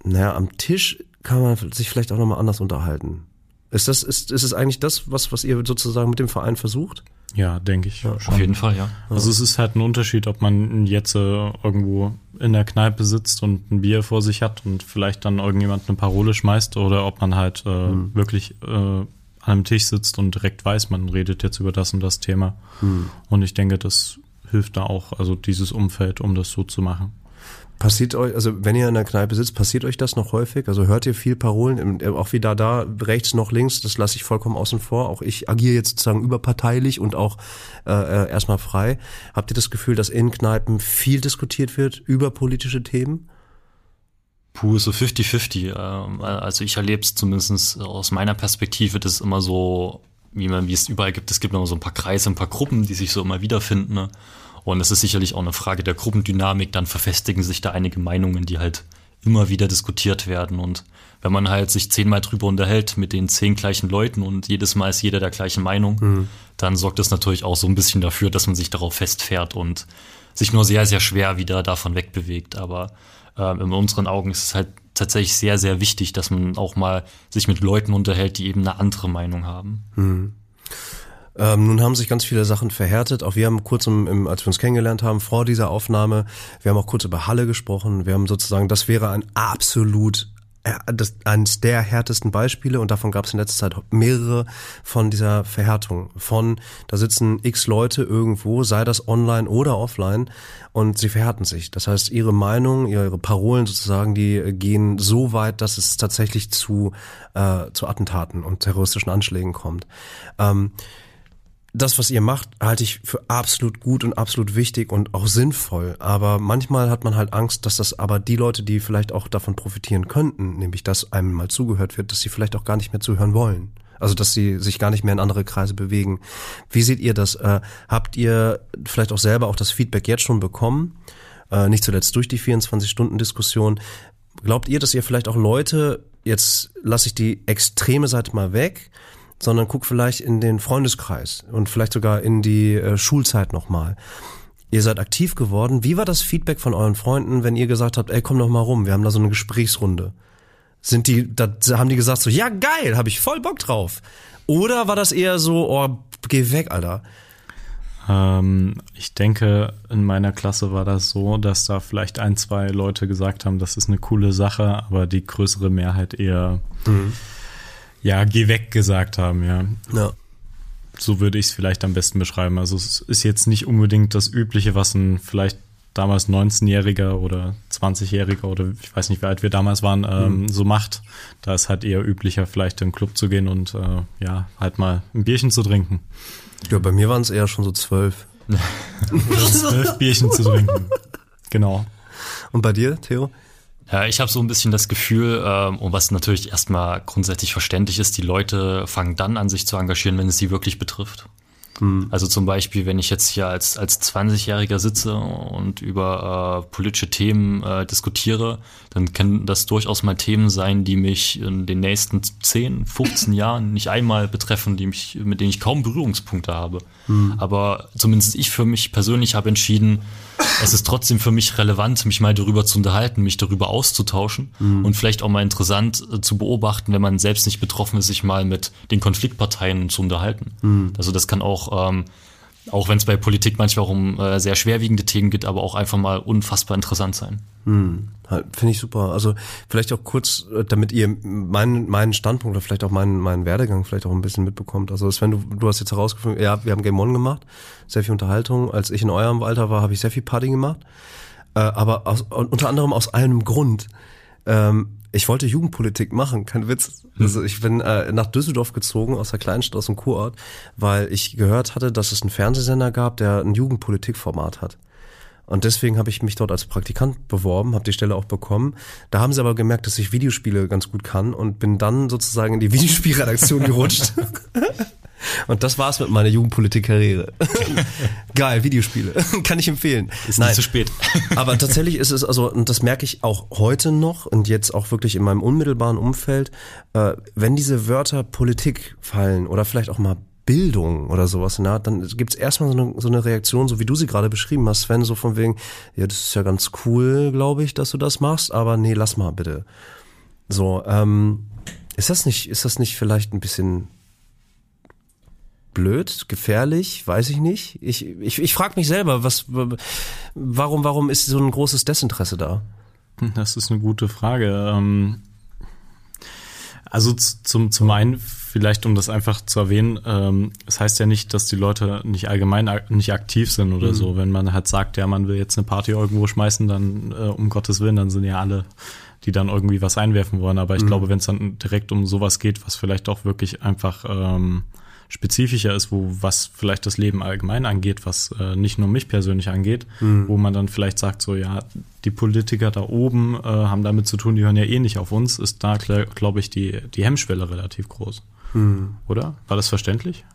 Speaker 2: naja, am Tisch kann man sich vielleicht auch nochmal anders unterhalten. Ist das, ist, ist es eigentlich das, was, was ihr sozusagen mit dem Verein versucht?
Speaker 3: ja, denke ich. schon.
Speaker 4: Auf jeden Fall, ja.
Speaker 3: Also es ist halt ein Unterschied, ob man jetzt äh, irgendwo in der Kneipe sitzt und ein Bier vor sich hat und vielleicht dann irgendjemand eine Parole schmeißt oder ob man halt äh, wirklich äh, an einem Tisch sitzt und direkt weiß, man redet jetzt über das und das Thema. Und ich denke, das hilft da auch, also dieses Umfeld, um das so zu machen.
Speaker 2: Passiert euch, also wenn ihr in der Kneipe sitzt, passiert euch das noch häufig? Also hört ihr viel Parolen, äh, auch wieder da, rechts noch links, das lasse ich vollkommen außen vor. Auch ich agiere jetzt sozusagen überparteilich und auch äh, äh, erstmal frei. Habt ihr das Gefühl, dass in Kneipen viel diskutiert wird über politische Themen?
Speaker 4: Puh, so 50-50. Ähm, also ich erlebe es zumindest aus meiner Perspektive, das ist immer so, wie man, wie es überall gibt, es gibt immer so ein paar Kreise, ein paar Gruppen, die sich so immer wiederfinden. Und es ist sicherlich auch eine Frage der Gruppendynamik, dann verfestigen sich da einige Meinungen, die halt immer wieder diskutiert werden. Und wenn man halt sich zehnmal drüber unterhält mit den zehn gleichen Leuten und jedes Mal ist jeder der gleichen Meinung, dann sorgt das natürlich auch so ein bisschen dafür, dass man sich darauf festfährt und sich nur sehr, sehr schwer wieder davon wegbewegt. Aber ähm, in unseren Augen ist es halt tatsächlich sehr, sehr wichtig, dass man auch mal sich mit Leuten unterhält, die eben eine andere Meinung haben.
Speaker 2: Ähm, nun haben sich ganz viele Sachen verhärtet. Auch wir haben kurz, im, im, als wir uns kennengelernt haben, vor dieser Aufnahme, wir haben auch kurz über Halle gesprochen. Wir haben sozusagen, das wäre ein absolut äh, das, eines der härtesten Beispiele und davon gab es in letzter Zeit mehrere von dieser Verhärtung. Von, da sitzen x Leute irgendwo, sei das online oder offline und sie verhärten sich. Das heißt, ihre Meinung, ihre Parolen sozusagen, die gehen so weit, dass es tatsächlich zu, äh, zu Attentaten und terroristischen Anschlägen kommt. Ähm, das, was ihr macht, halte ich für absolut gut und absolut wichtig und auch sinnvoll. Aber manchmal hat man halt Angst, dass das aber die Leute, die vielleicht auch davon profitieren könnten, nämlich dass einem mal zugehört wird, dass sie vielleicht auch gar nicht mehr zuhören wollen. Also dass sie sich gar nicht mehr in andere Kreise bewegen. Wie seht ihr das? Äh, habt ihr vielleicht auch selber auch das Feedback jetzt schon bekommen? Äh, nicht zuletzt durch die 24-Stunden-Diskussion. Glaubt ihr, dass ihr vielleicht auch Leute, jetzt lasse ich die extreme Seite mal weg, sondern guck vielleicht in den Freundeskreis und vielleicht sogar in die äh, Schulzeit nochmal. Ihr seid aktiv geworden. Wie war das Feedback von euren Freunden, wenn ihr gesagt habt, ey, komm doch mal rum, wir haben da so eine Gesprächsrunde? Sind die, da haben die gesagt so, ja geil, habe ich voll Bock drauf. Oder war das eher so, oh, geh weg, Alter?
Speaker 3: Ähm, ich denke, in meiner Klasse war das so, dass da vielleicht ein, zwei Leute gesagt haben, das ist eine coole Sache, aber die größere Mehrheit eher, mhm. Ja, geh weg gesagt haben, ja. Ja. So würde ich es vielleicht am besten beschreiben. Also es ist jetzt nicht unbedingt das Übliche, was ein vielleicht damals 19-Jähriger oder 20-Jähriger oder ich weiß nicht, wie alt wir damals waren, ähm, mhm. so macht. Da ist halt eher üblicher, vielleicht in den Club zu gehen und äh, ja, halt mal ein Bierchen zu trinken.
Speaker 2: Ja, bei mir waren es eher schon so zwölf.
Speaker 3: zwölf Bierchen zu trinken. Genau.
Speaker 2: Und bei dir, Theo?
Speaker 4: Ja, ich habe so ein bisschen das Gefühl, ähm, und was natürlich erstmal grundsätzlich verständlich ist, die Leute fangen dann an, sich zu engagieren, wenn es sie wirklich betrifft. Mhm. Also zum Beispiel, wenn ich jetzt hier als, als 20-Jähriger sitze und über äh, politische Themen äh, diskutiere, dann können das durchaus mal Themen sein, die mich in den nächsten 10, 15 Jahren nicht einmal betreffen, die mich, mit denen ich kaum Berührungspunkte habe. Mhm. Aber zumindest ich für mich persönlich habe entschieden, es ist trotzdem für mich relevant, mich mal darüber zu unterhalten, mich darüber auszutauschen mhm. und vielleicht auch mal interessant äh, zu beobachten, wenn man selbst nicht betroffen ist, sich mal mit den Konfliktparteien zu unterhalten. Mhm. Also das kann auch, ähm, auch wenn es bei Politik manchmal um äh, sehr schwerwiegende Themen geht, aber auch einfach mal unfassbar interessant sein.
Speaker 2: Mhm. Finde ich super. Also vielleicht auch kurz, äh, damit ihr meinen, meinen Standpunkt oder vielleicht auch meinen, meinen Werdegang vielleicht auch ein bisschen mitbekommt. Also Sven, du, du hast jetzt herausgefunden, ja, wir haben Game On gemacht, sehr viel Unterhaltung. Als ich in eurem Alter war, habe ich sehr viel Party gemacht. Äh, aber aus, unter anderem aus einem Grund. Ähm, ich wollte Jugendpolitik machen, kein Witz. Hm. Also ich bin äh, nach Düsseldorf gezogen, aus der Kleinstadt, aus dem Kurort, weil ich gehört hatte, dass es einen Fernsehsender gab, der ein Jugendpolitikformat hat. Und deswegen habe ich mich dort als Praktikant beworben, habe die Stelle auch bekommen. Da haben sie aber gemerkt, dass ich Videospiele ganz gut kann und bin dann sozusagen in die Videospielredaktion gerutscht. Und das war's mit meiner Jugendpolitik-Karriere. Geil, Videospiele. Kann ich empfehlen.
Speaker 4: Ist Nein. nicht zu spät.
Speaker 2: Aber tatsächlich ist es, also, und das merke ich auch heute noch und jetzt auch wirklich in meinem unmittelbaren Umfeld, äh, wenn diese Wörter Politik fallen oder vielleicht auch mal Bildung oder sowas, na, dann gibt's erstmal so eine, so eine Reaktion, so wie du sie gerade beschrieben hast, Sven, so von wegen, ja, das ist ja ganz cool, glaube ich, dass du das machst, aber nee, lass mal bitte. So, ähm, ist das nicht, ist das nicht vielleicht ein bisschen blöd, gefährlich, weiß ich nicht. Ich, ich, ich frage mich selber, was, warum, warum ist so ein großes Desinteresse da?
Speaker 3: Das ist eine gute Frage. Ähm, also zum, zum einen vielleicht, um das einfach zu erwähnen, ähm, es das heißt ja nicht, dass die Leute nicht allgemein nicht aktiv sind oder mhm. so. Wenn man halt sagt, ja, man will jetzt eine Party irgendwo schmeißen, dann äh, um Gottes Willen, dann sind ja alle, die dann irgendwie was einwerfen wollen. Aber ich mhm. glaube, wenn es dann direkt um sowas geht, was vielleicht auch wirklich einfach ähm, spezifischer ist, wo was vielleicht das Leben allgemein angeht, was äh, nicht nur mich persönlich angeht, mhm. wo man dann vielleicht sagt, so ja, die Politiker da oben äh, haben damit zu tun, die hören ja eh nicht auf uns, ist da, glaube ich, die, die Hemmschwelle relativ groß. Mhm. Oder? War das verständlich?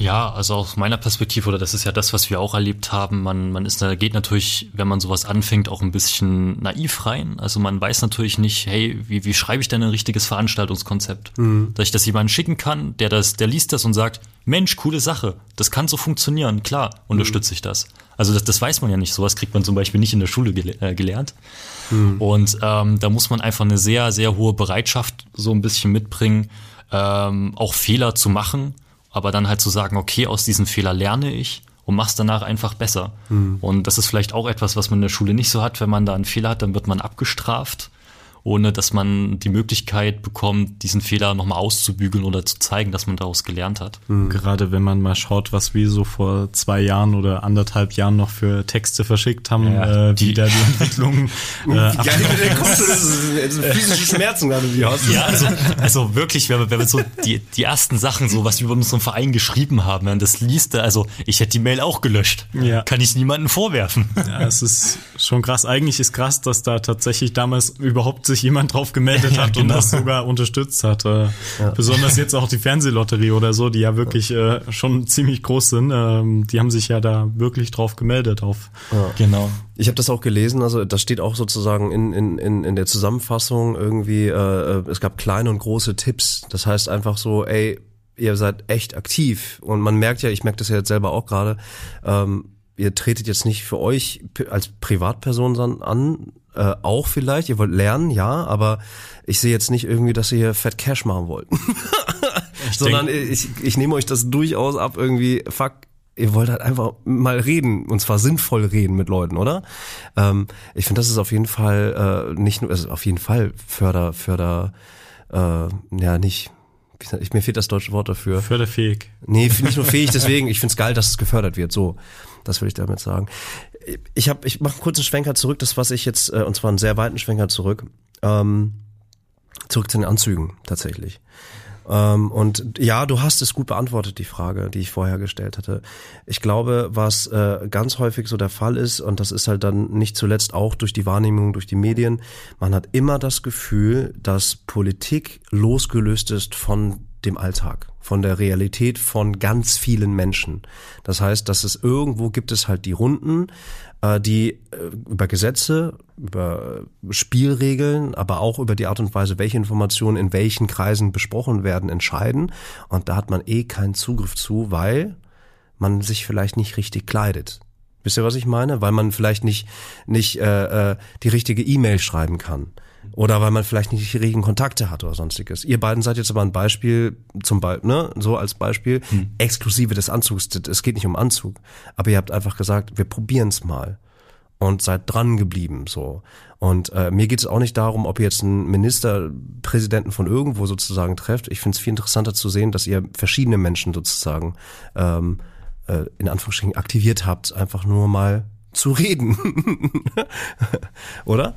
Speaker 4: Ja, also aus meiner Perspektive, oder das ist ja das, was wir auch erlebt haben, man, man ist, geht natürlich, wenn man sowas anfängt, auch ein bisschen naiv rein. Also man weiß natürlich nicht, hey, wie, wie schreibe ich denn ein richtiges Veranstaltungskonzept? Mhm. Dass ich das jemandem schicken kann, der das, der liest das und sagt, Mensch, coole Sache, das kann so funktionieren, klar, unterstütze mhm. ich das. Also das, das weiß man ja nicht, sowas kriegt man zum Beispiel nicht in der Schule gele äh, gelernt. Mhm. Und ähm, da muss man einfach eine sehr, sehr hohe Bereitschaft so ein bisschen mitbringen, ähm, auch Fehler zu machen aber dann halt zu sagen, okay, aus diesem Fehler lerne ich und mach's danach einfach besser. Mhm. Und das ist vielleicht auch etwas, was man in der Schule nicht so hat. Wenn man da einen Fehler hat, dann wird man abgestraft ohne dass man die Möglichkeit bekommt, diesen Fehler nochmal auszubügeln oder zu zeigen, dass man daraus gelernt hat.
Speaker 3: Mhm. Gerade wenn man mal schaut, was wir so vor zwei Jahren oder anderthalb Jahren noch für Texte verschickt haben, ja, äh, die, wie da die Entwicklung.
Speaker 2: äh, Geil, physische Schmerzen gerade die hast.
Speaker 4: Ja, also, also wirklich, wenn man, wenn man so die, die ersten Sachen, so was wir über unseren Verein geschrieben haben, wenn das liest, also ich hätte die Mail auch gelöscht. Ja. Kann ich niemandem vorwerfen.
Speaker 3: Ja, es ist schon krass. Eigentlich ist krass, dass da tatsächlich damals überhaupt sich jemand drauf gemeldet hat ja, genau. und das sogar unterstützt hat. Äh, ja. Besonders jetzt auch die Fernsehlotterie oder so, die ja wirklich äh, schon ziemlich groß sind. Ähm, die haben sich ja da wirklich drauf gemeldet auf.
Speaker 2: Ja. Genau. Ich habe das auch gelesen, also das steht auch sozusagen in, in, in, in der Zusammenfassung irgendwie, äh, äh, es gab kleine und große Tipps. Das heißt einfach so, ey, ihr seid echt aktiv. Und man merkt ja, ich merke das ja jetzt selber auch gerade, ähm, ihr tretet jetzt nicht für euch als Privatperson an, äh, auch vielleicht, ihr wollt lernen, ja, aber ich sehe jetzt nicht irgendwie, dass ihr hier Fat Cash machen wollt. Sondern ich, ich nehme euch das durchaus ab, irgendwie, fuck, ihr wollt halt einfach mal reden und zwar sinnvoll reden mit Leuten, oder? Ähm, ich finde, das ist auf jeden Fall äh, nicht nur, also auf jeden Fall Förder, Förder, äh, ja nicht. Ich, mir fehlt das deutsche Wort dafür.
Speaker 3: Förderfähig.
Speaker 2: Nee, nicht nur fähig, deswegen, ich finde es geil, dass es gefördert wird. So, das will ich damit sagen. Ich habe, ich mache einen kurzen Schwenker zurück, das was ich jetzt, äh, und zwar einen sehr weiten Schwenker zurück. Ähm, zurück zu den Anzügen tatsächlich. Ähm, und ja, du hast es gut beantwortet, die Frage, die ich vorher gestellt hatte. Ich glaube, was äh, ganz häufig so der Fall ist, und das ist halt dann nicht zuletzt auch durch die Wahrnehmung, durch die Medien, man hat immer das Gefühl, dass Politik losgelöst ist von dem Alltag, von der Realität von ganz vielen Menschen. Das heißt, dass es irgendwo gibt es halt die Runden, äh, die äh, über Gesetze, über Spielregeln, aber auch über die Art und Weise, welche Informationen in welchen Kreisen besprochen werden, entscheiden. Und da hat man eh keinen Zugriff zu, weil man sich vielleicht nicht richtig kleidet. Wisst ihr, was ich meine? Weil man vielleicht nicht nicht äh, äh, die richtige E-Mail schreiben kann oder weil man vielleicht nicht die richtigen Kontakte hat oder sonstiges. Ihr beiden seid jetzt aber ein Beispiel, zum Beispiel, ne, so als Beispiel, hm. exklusive des Anzugs. Es geht nicht um Anzug, aber ihr habt einfach gesagt, wir probieren's mal und seid dran geblieben so. Und äh, mir geht es auch nicht darum, ob ihr jetzt einen Ministerpräsidenten von irgendwo sozusagen trefft. Ich finde es viel interessanter zu sehen, dass ihr verschiedene Menschen sozusagen ähm, äh, in Anführungsstrichen aktiviert habt, einfach nur mal zu reden. Oder?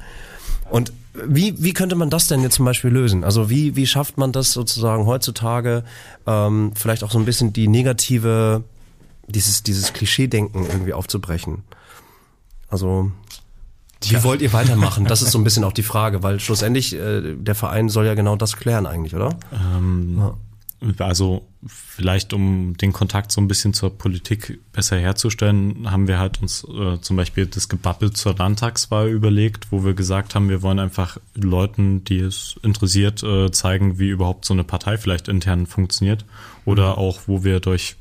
Speaker 2: Und wie, wie könnte man das denn jetzt zum Beispiel lösen? Also wie, wie schafft man das sozusagen heutzutage, ähm, vielleicht auch so ein bisschen die negative, dieses, dieses Klischee-Denken irgendwie aufzubrechen? Also wie ja. wollt ihr weitermachen? Das ist so ein bisschen auch die Frage, weil schlussendlich äh, der Verein soll ja genau das klären eigentlich, oder?
Speaker 3: Ähm, ja. Also vielleicht um den Kontakt so ein bisschen zur Politik besser herzustellen, haben wir halt uns äh, zum Beispiel das Gebabbel zur Landtagswahl überlegt, wo wir gesagt haben, wir wollen einfach Leuten, die es interessiert, äh, zeigen, wie überhaupt so eine Partei vielleicht intern funktioniert. Oder mhm. auch, wo wir durch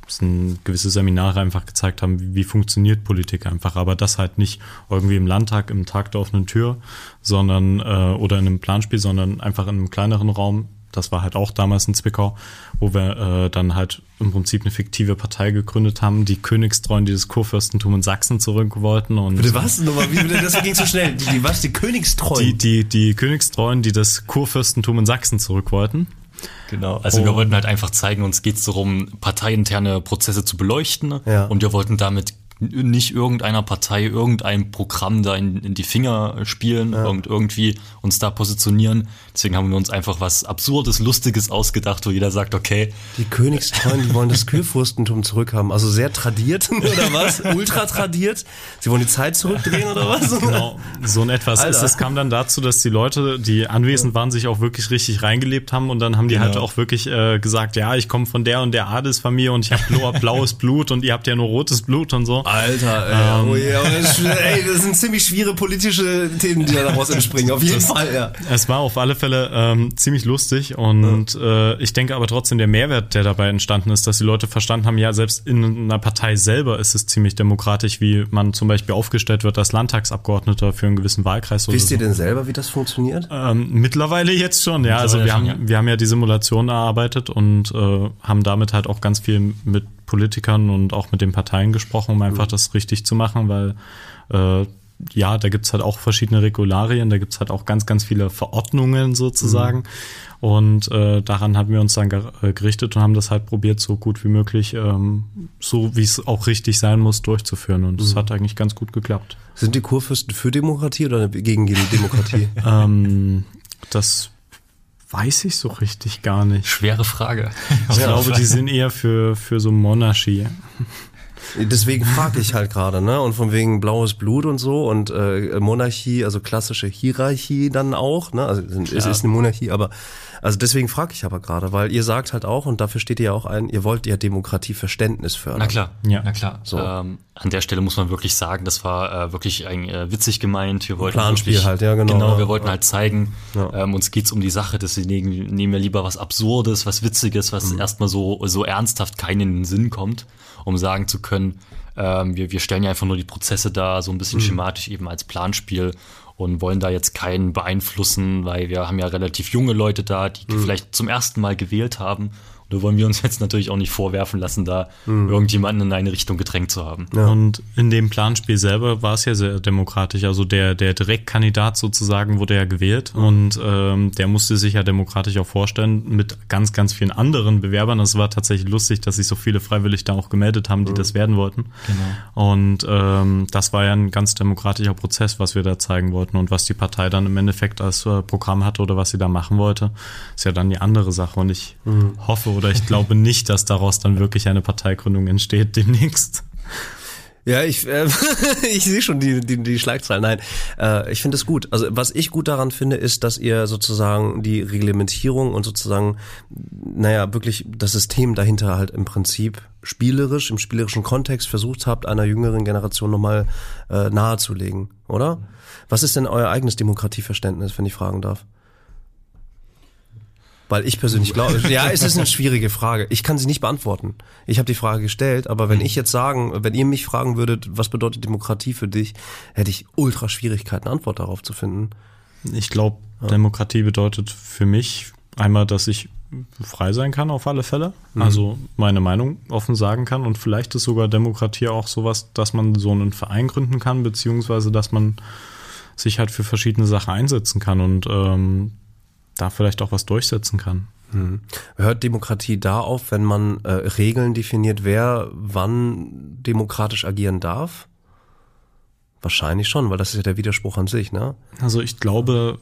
Speaker 3: gewisse Seminare einfach gezeigt haben, wie, wie funktioniert Politik einfach. Aber das halt nicht irgendwie im Landtag, im Tag der offenen Tür, sondern äh, oder in einem Planspiel, sondern einfach in einem kleineren Raum das war halt auch damals in Zwickau, wo wir äh, dann halt im Prinzip eine fiktive Partei gegründet haben, die Königstreuen, die das Kurfürstentum in Sachsen zurück wollten. Und
Speaker 2: bitte was? Nochmal, wie bitte, das ging so schnell. Die, die was? Die Königstreuen?
Speaker 3: Die, die, die Königstreuen, die das Kurfürstentum in Sachsen zurück wollten.
Speaker 4: Genau, also oh. wir wollten halt einfach zeigen, uns geht es darum, parteiinterne Prozesse zu beleuchten ja. und wir wollten damit nicht irgendeiner Partei irgendein Programm da in, in die Finger spielen ja. und irgendwie uns da positionieren. Deswegen haben wir uns einfach was Absurdes, Lustiges ausgedacht, wo jeder sagt, okay.
Speaker 2: Die Königstreuen, die wollen das Kurfürstentum zurückhaben. Also sehr tradiert oder was? Ultra tradiert? Sie wollen die Zeit zurückdrehen oder was?
Speaker 3: Genau, so ein etwas. Es, es kam dann dazu, dass die Leute, die anwesend waren, sich auch wirklich richtig reingelebt haben und dann haben die halt genau. halt auch wirklich äh, gesagt, ja, ich komme von der und der Adelsfamilie und ich habe blaues Blut und ihr habt ja nur rotes Blut und so.
Speaker 2: Alter, ey, ähm, oh yeah, das, ey, das sind ziemlich schwere politische Themen, die daraus entspringen, auf jeden das, Fall, ja.
Speaker 3: Es war auf alle Fälle ähm, ziemlich lustig und ja. äh, ich denke aber trotzdem der Mehrwert, der dabei entstanden ist, dass die Leute verstanden haben, ja, selbst in einer Partei selber ist es ziemlich demokratisch, wie man zum Beispiel aufgestellt wird als Landtagsabgeordneter für einen gewissen Wahlkreis.
Speaker 2: Wisst ihr so. denn selber, wie das funktioniert?
Speaker 3: Ähm, mittlerweile jetzt schon, ja. Also wir haben, ja. wir haben ja die Simulation erarbeitet und äh, haben damit halt auch ganz viel mit Politikern und auch mit den Parteien gesprochen, um einfach mhm. das richtig zu machen, weil äh, ja, da gibt's halt auch verschiedene Regularien, da gibt's halt auch ganz, ganz viele Verordnungen sozusagen. Mhm. Und äh, daran haben wir uns dann äh, gerichtet und haben das halt probiert, so gut wie möglich, ähm, so wie es auch richtig sein muss, durchzuführen. Und es mhm. hat eigentlich ganz gut geklappt.
Speaker 2: Sind die Kurfürsten für Demokratie oder gegen die Demokratie?
Speaker 3: ähm, das Weiß ich so richtig gar nicht.
Speaker 4: Schwere Frage.
Speaker 3: Ich glaube, die sind eher für, für so Monarchie.
Speaker 2: Deswegen frage ich halt gerade, ne? Und von wegen blaues Blut und so und äh, Monarchie, also klassische Hierarchie dann auch, ne? Also es ist eine Monarchie, aber also deswegen frage ich aber gerade, weil ihr sagt halt auch, und dafür steht ihr ja auch ein, ihr wollt ja Demokratieverständnis fördern.
Speaker 4: Na klar, ja. na klar. So. Ähm, an der Stelle muss man wirklich sagen, das war äh, wirklich ein, äh, witzig gemeint. Wir wollten
Speaker 2: Planspiel
Speaker 4: wirklich,
Speaker 2: halt, ja genau.
Speaker 4: Genau, wir wollten halt zeigen, ja. ähm, uns geht's um die Sache, deswegen nehmen wir lieber was Absurdes, was Witziges, was mhm. erstmal so, so ernsthaft keinen in den Sinn kommt, um sagen zu können, ähm, wir, wir stellen ja einfach nur die Prozesse da, so ein bisschen mhm. schematisch eben als Planspiel und wollen da jetzt keinen beeinflussen, weil wir haben ja relativ junge Leute da, die mhm. vielleicht zum ersten Mal gewählt haben da wollen wir uns jetzt natürlich auch nicht vorwerfen lassen, da mhm. irgendjemanden in eine Richtung gedrängt zu haben.
Speaker 3: Ja. Und in dem Planspiel selber war es ja sehr demokratisch. Also der, der Direktkandidat sozusagen wurde ja gewählt mhm. und ähm, der musste sich ja demokratisch auch vorstellen mit ganz, ganz vielen anderen Bewerbern. Es war tatsächlich lustig, dass sich so viele freiwillig da auch gemeldet haben, die mhm. das werden wollten. Genau. Und ähm, das war ja ein ganz demokratischer Prozess, was wir da zeigen wollten und was die Partei dann im Endeffekt als äh, Programm hatte oder was sie da machen wollte, ist ja dann die andere Sache. Und ich mhm. hoffe oder ich glaube nicht, dass daraus dann wirklich eine Parteigründung entsteht demnächst.
Speaker 2: Ja, ich, äh, ich sehe schon die, die, die Schlagzeilen. Nein, äh, ich finde es gut. Also was ich gut daran finde, ist, dass ihr sozusagen die Reglementierung und sozusagen, naja, wirklich das System dahinter halt im Prinzip spielerisch, im spielerischen Kontext versucht habt, einer jüngeren Generation nochmal äh, nahezulegen, oder? Was ist denn euer eigenes Demokratieverständnis, wenn ich fragen darf? Weil ich persönlich glaube, ja, es ist eine schwierige Frage. Ich kann sie nicht beantworten. Ich habe die Frage gestellt, aber wenn ich jetzt sagen, wenn ihr mich fragen würdet, was bedeutet Demokratie für dich, hätte ich ultra Schwierigkeiten, eine Antwort darauf zu finden.
Speaker 3: Ich glaube, ja. Demokratie bedeutet für mich einmal, dass ich frei sein kann auf alle Fälle, mhm. also meine Meinung offen sagen kann und vielleicht ist sogar Demokratie auch sowas, dass man so einen Verein gründen kann, beziehungsweise dass man sich halt für verschiedene Sachen einsetzen kann und ähm, da vielleicht auch was durchsetzen kann.
Speaker 2: Hm. Hört Demokratie da auf, wenn man äh, Regeln definiert, wer wann demokratisch agieren darf? Wahrscheinlich schon, weil das ist ja der Widerspruch an sich, ne?
Speaker 3: Also ich glaube,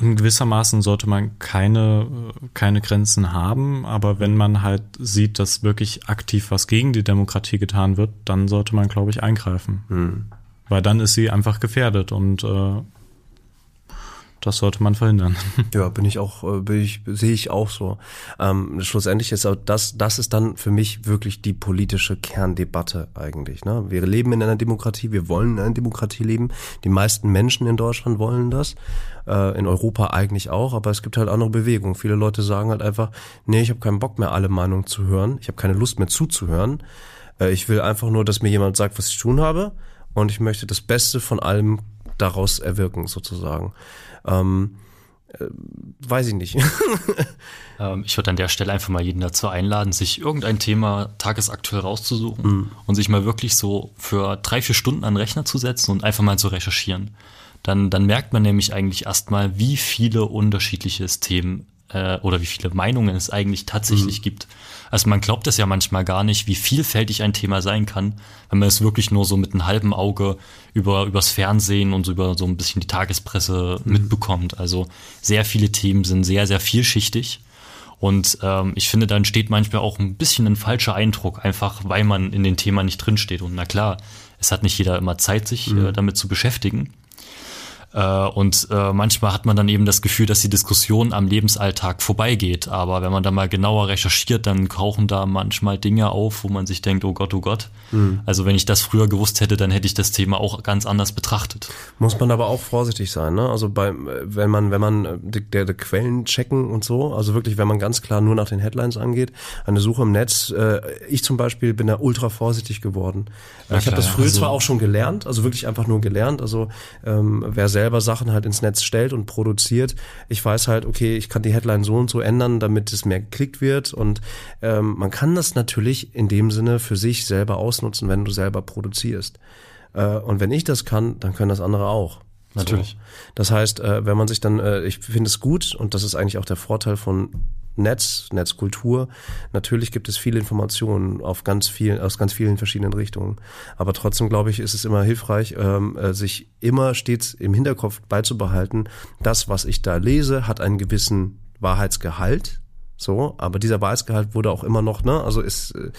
Speaker 3: in gewissermaßen sollte man keine, keine Grenzen haben, aber wenn man halt sieht, dass wirklich aktiv was gegen die Demokratie getan wird, dann sollte man, glaube ich, eingreifen. Hm. Weil dann ist sie einfach gefährdet und äh, das sollte man verhindern.
Speaker 2: Ja, bin ich auch, äh, bin ich, sehe ich auch so. Ähm, schlussendlich ist auch das, das ist dann für mich wirklich die politische Kerndebatte eigentlich. Ne? Wir leben in einer Demokratie, wir wollen in einer Demokratie leben. Die meisten Menschen in Deutschland wollen das. Äh, in Europa eigentlich auch, aber es gibt halt andere Bewegungen. Viele Leute sagen halt einfach, nee, ich habe keinen Bock mehr, alle Meinungen zu hören. Ich habe keine Lust mehr zuzuhören. Äh, ich will einfach nur, dass mir jemand sagt, was ich tun habe. Und ich möchte das Beste von allem daraus erwirken, sozusagen. Ähm, äh, weiß ich nicht.
Speaker 4: ähm, ich würde an der Stelle einfach mal jeden dazu einladen, sich irgendein Thema tagesaktuell rauszusuchen mhm. und sich mal wirklich so für drei, vier Stunden an den Rechner zu setzen und einfach mal zu recherchieren. Dann, dann merkt man nämlich eigentlich erstmal, wie viele unterschiedliche Themen äh, oder wie viele Meinungen es eigentlich tatsächlich mhm. gibt. Also man glaubt es ja manchmal gar nicht, wie vielfältig ein Thema sein kann, wenn man es wirklich nur so mit einem halben Auge über übers Fernsehen und so über so ein bisschen die Tagespresse mhm. mitbekommt. Also sehr viele Themen sind sehr, sehr vielschichtig. Und ähm, ich finde, da entsteht manchmal auch ein bisschen ein falscher Eindruck, einfach weil man in den Thema nicht drinsteht. Und na klar, es hat nicht jeder immer Zeit, sich mhm. äh, damit zu beschäftigen. Äh, und äh, manchmal hat man dann eben das Gefühl, dass die Diskussion am Lebensalltag vorbeigeht. Aber wenn man da mal genauer recherchiert, dann krauchen da manchmal Dinge auf, wo man sich denkt, oh Gott, oh Gott. Mhm. Also wenn ich das früher gewusst hätte, dann hätte ich das Thema auch ganz anders betrachtet.
Speaker 2: Muss man aber auch vorsichtig sein, ne? Also bei, wenn man, wenn man äh, die, der, der Quellen checken und so, also wirklich, wenn man ganz klar nur nach den Headlines angeht, eine Suche im Netz, ich zum Beispiel bin da ultra vorsichtig geworden. Ja, ich habe das früher also, zwar auch schon gelernt, also wirklich einfach nur gelernt, also ähm, wer selber Sachen halt ins Netz stellt und produziert. Ich weiß halt, okay, ich kann die Headline so und so ändern, damit es mehr geklickt wird. Und ähm, man kann das natürlich in dem Sinne für sich selber ausnutzen, wenn du selber produzierst. Äh, und wenn ich das kann, dann können das andere auch.
Speaker 4: Natürlich.
Speaker 2: So. Das heißt, äh, wenn man sich dann, äh, ich finde es gut und das ist eigentlich auch der Vorteil von Netz, Netzkultur. Natürlich gibt es viele Informationen auf ganz vielen, aus ganz vielen verschiedenen Richtungen. Aber trotzdem, glaube ich, ist es immer hilfreich, ähm, äh, sich immer stets im Hinterkopf beizubehalten, das, was ich da lese, hat einen gewissen Wahrheitsgehalt. So, aber dieser Wahrheitsgehalt wurde auch immer noch, ne, also ist äh,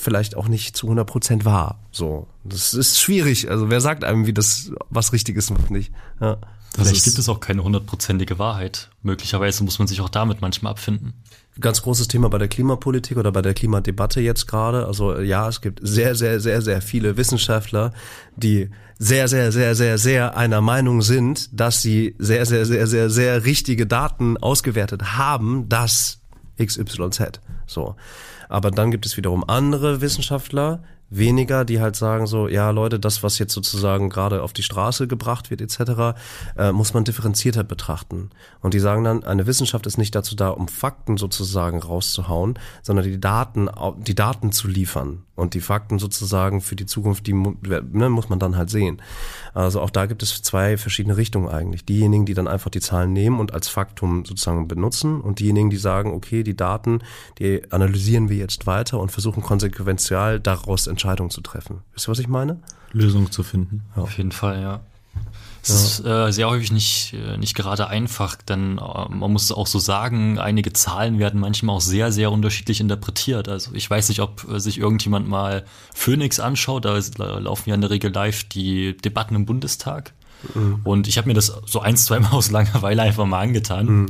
Speaker 2: vielleicht auch nicht zu 100 Prozent wahr. So, das ist schwierig. Also wer sagt einem, wie das was richtig ist und was nicht? Ja.
Speaker 4: Vielleicht gibt es auch keine hundertprozentige Wahrheit. Möglicherweise muss man sich auch damit manchmal abfinden.
Speaker 2: Ganz großes Thema bei der Klimapolitik oder bei der Klimadebatte jetzt gerade. Also ja, es gibt sehr, sehr, sehr, sehr viele Wissenschaftler, die sehr, sehr, sehr, sehr, sehr einer Meinung sind, dass sie sehr, sehr, sehr, sehr, sehr richtige Daten ausgewertet haben, dass XYZ. So. Aber dann gibt es wiederum andere Wissenschaftler, weniger, die halt sagen so, ja Leute, das, was jetzt sozusagen gerade auf die Straße gebracht wird etc., äh, muss man differenzierter betrachten. Und die sagen dann, eine Wissenschaft ist nicht dazu da, um Fakten sozusagen rauszuhauen, sondern die Daten, die Daten zu liefern. Und die Fakten sozusagen für die Zukunft, die ne, muss man dann halt sehen. Also auch da gibt es zwei verschiedene Richtungen eigentlich. Diejenigen, die dann einfach die Zahlen nehmen und als Faktum sozusagen benutzen und diejenigen, die sagen, okay, die Daten, die analysieren wir jetzt weiter und versuchen konsequenzial daraus Entscheidungen zu treffen. Wisst ihr, was ich meine?
Speaker 3: Lösungen zu finden.
Speaker 4: Ja. Auf jeden Fall, ja. Es ist äh, sehr häufig nicht, äh, nicht gerade einfach, denn äh, man muss auch so sagen, einige Zahlen werden manchmal auch sehr, sehr unterschiedlich interpretiert. Also ich weiß nicht, ob äh, sich irgendjemand mal Phoenix anschaut, da laufen ja in der Regel live die Debatten im Bundestag. Mhm. Und ich habe mir das so ein, zwei Mal aus Langeweile einfach mal angetan. Mhm.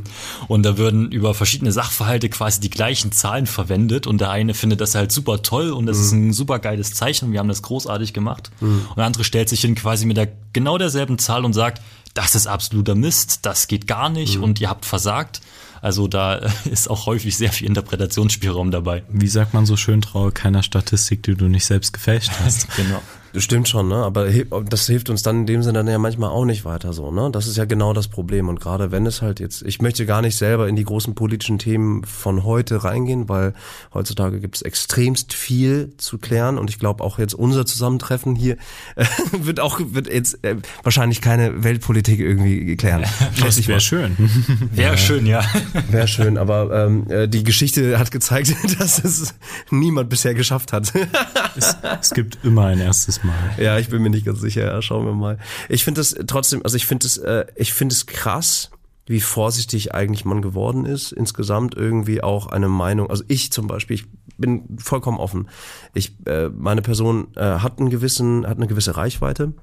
Speaker 4: Und da würden über verschiedene Sachverhalte quasi die gleichen Zahlen verwendet. Und der eine findet das halt super toll und das mhm. ist ein super geiles Zeichen und wir haben das großartig gemacht. Mhm. Und der andere stellt sich hin quasi mit der genau derselben Zahl und sagt, das ist absoluter Mist, das geht gar nicht mhm. und ihr habt versagt. Also da ist auch häufig sehr viel Interpretationsspielraum dabei.
Speaker 3: Wie sagt man so schön, traue keiner Statistik, die du nicht selbst gefälscht hast.
Speaker 2: genau. Stimmt schon, ne? Aber das hilft uns dann in dem Sinne dann ja manchmal auch nicht weiter so, ne? Das ist ja genau das Problem. Und gerade wenn es halt jetzt, ich möchte gar nicht selber in die großen politischen Themen von heute reingehen, weil heutzutage gibt es extremst viel zu klären. Und ich glaube auch jetzt unser Zusammentreffen hier äh, wird auch wird jetzt äh, wahrscheinlich keine Weltpolitik irgendwie klären.
Speaker 3: Das wäre schön.
Speaker 4: Wäre ja. schön, ja.
Speaker 2: Wäre schön, aber ähm, äh, die Geschichte hat gezeigt, dass es niemand bisher geschafft hat.
Speaker 3: es, es gibt immer ein erstes Mal.
Speaker 2: Ja, ich bin mir nicht ganz sicher. Ja, schauen wir mal. Ich finde das trotzdem, also ich finde es, äh, ich finde es krass, wie vorsichtig eigentlich man geworden ist. Insgesamt irgendwie auch eine Meinung. Also ich zum Beispiel, ich bin vollkommen offen. Ich, äh, meine Person äh, hat einen gewissen, hat eine gewisse Reichweite.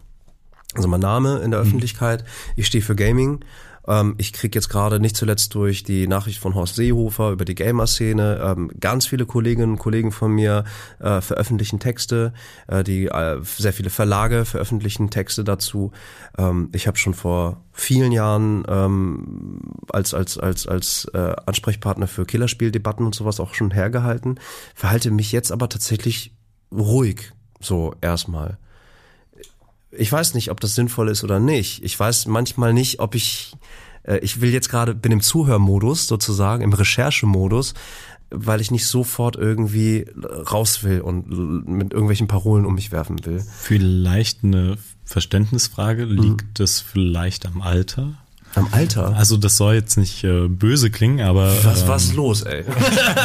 Speaker 2: Also mein Name in der mhm. Öffentlichkeit. Ich stehe für Gaming. Ähm, ich krieg jetzt gerade nicht zuletzt durch die Nachricht von Horst Seehofer über die Gamer-Szene, ähm, ganz viele Kolleginnen und Kollegen von mir äh, veröffentlichen Texte, äh, die äh, sehr viele Verlage veröffentlichen Texte dazu. Ähm, ich habe schon vor vielen Jahren ähm, als als als als äh, Ansprechpartner für Killerspieldebatten und sowas auch schon hergehalten, verhalte mich jetzt aber tatsächlich ruhig so erstmal ich weiß nicht, ob das sinnvoll ist oder nicht. Ich weiß manchmal nicht, ob ich, äh, ich will jetzt gerade, bin im Zuhörmodus sozusagen, im Recherchemodus, weil ich nicht sofort irgendwie raus will und mit irgendwelchen Parolen um mich werfen will.
Speaker 3: Vielleicht eine Verständnisfrage, liegt mhm. es vielleicht am Alter?
Speaker 2: Am Alter?
Speaker 3: Also das soll jetzt nicht äh, böse klingen, aber...
Speaker 2: Was ähm, was los, ey?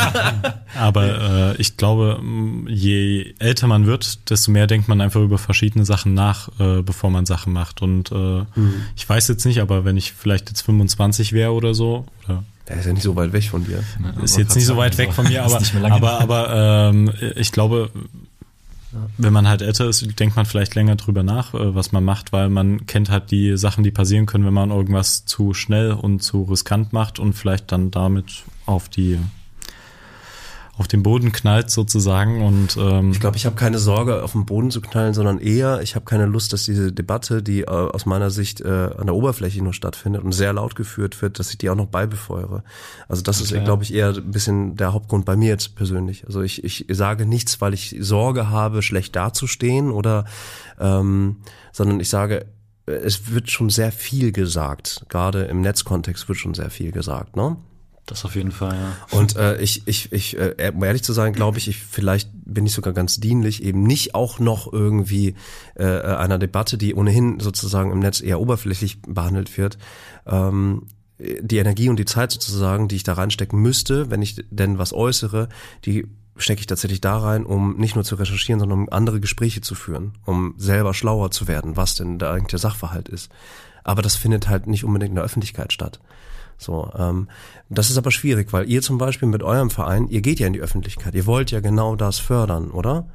Speaker 3: aber äh, ich glaube, je älter man wird, desto mehr denkt man einfach über verschiedene Sachen nach, äh, bevor man Sachen macht. Und äh, mhm. ich weiß jetzt nicht, aber wenn ich vielleicht jetzt 25 wäre oder so, oder
Speaker 2: der ist ja nicht so weit weg von dir.
Speaker 3: ist jetzt nicht so weit weg von mir, aber, aber, aber ähm, ich glaube, wenn man halt älter ist, denkt man vielleicht länger drüber nach, äh, was man macht, weil man kennt halt die Sachen, die passieren können, wenn man irgendwas zu schnell und zu riskant macht und vielleicht dann damit auf die auf den Boden knallt sozusagen und ähm
Speaker 2: ich glaube, ich habe keine Sorge, auf den Boden zu knallen, sondern eher, ich habe keine Lust, dass diese Debatte, die äh, aus meiner Sicht äh, an der Oberfläche nur stattfindet und sehr laut geführt wird, dass ich die auch noch beibefeuere. Also das okay. ist, glaube ich, eher ein bisschen der Hauptgrund bei mir jetzt persönlich. Also ich, ich sage nichts, weil ich Sorge habe, schlecht dazustehen oder, ähm, sondern ich sage, es wird schon sehr viel gesagt. Gerade im Netzkontext wird schon sehr viel gesagt, ne?
Speaker 4: Das auf jeden Fall,
Speaker 2: ja. Und äh, ich, ich, ich, äh, um ehrlich zu sein, glaube ich, ich, vielleicht bin ich sogar ganz dienlich, eben nicht auch noch irgendwie äh, einer Debatte, die ohnehin sozusagen im Netz eher oberflächlich behandelt wird, ähm, die Energie und die Zeit sozusagen, die ich da reinstecken müsste, wenn ich denn was äußere, die stecke ich tatsächlich da rein, um nicht nur zu recherchieren, sondern um andere Gespräche zu führen, um selber schlauer zu werden, was denn da eigentlich der Sachverhalt ist. Aber das findet halt nicht unbedingt in der Öffentlichkeit statt. So, ähm, das ist aber schwierig, weil ihr zum Beispiel mit eurem Verein, ihr geht ja in die Öffentlichkeit, ihr wollt ja genau das fördern, oder?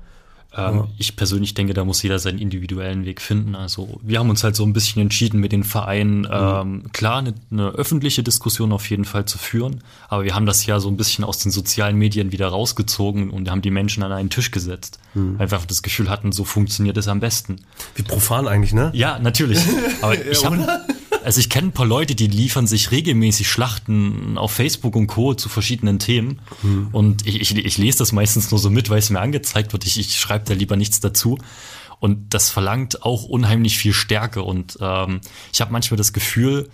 Speaker 4: Ähm, ja. Ich persönlich denke, da muss jeder seinen individuellen Weg finden. Also wir haben uns halt so ein bisschen entschieden, mit den Vereinen mhm. ähm, klar eine, eine, öffentliche Diskussion auf jeden Fall zu führen, aber wir haben das ja so ein bisschen aus den sozialen Medien wieder rausgezogen und haben die Menschen an einen Tisch gesetzt. Mhm. Einfach das Gefühl hatten, so funktioniert es am besten.
Speaker 2: Wie profan eigentlich, ne?
Speaker 4: Ja, natürlich. Aber ich habe also ich kenne ein paar Leute, die liefern sich regelmäßig Schlachten auf Facebook und Co. zu verschiedenen Themen. Mhm. Und ich, ich, ich lese das meistens nur so mit, weil es mir angezeigt wird. Ich, ich schreibe da lieber nichts dazu. Und das verlangt auch unheimlich viel Stärke. Und ähm, ich habe manchmal das Gefühl,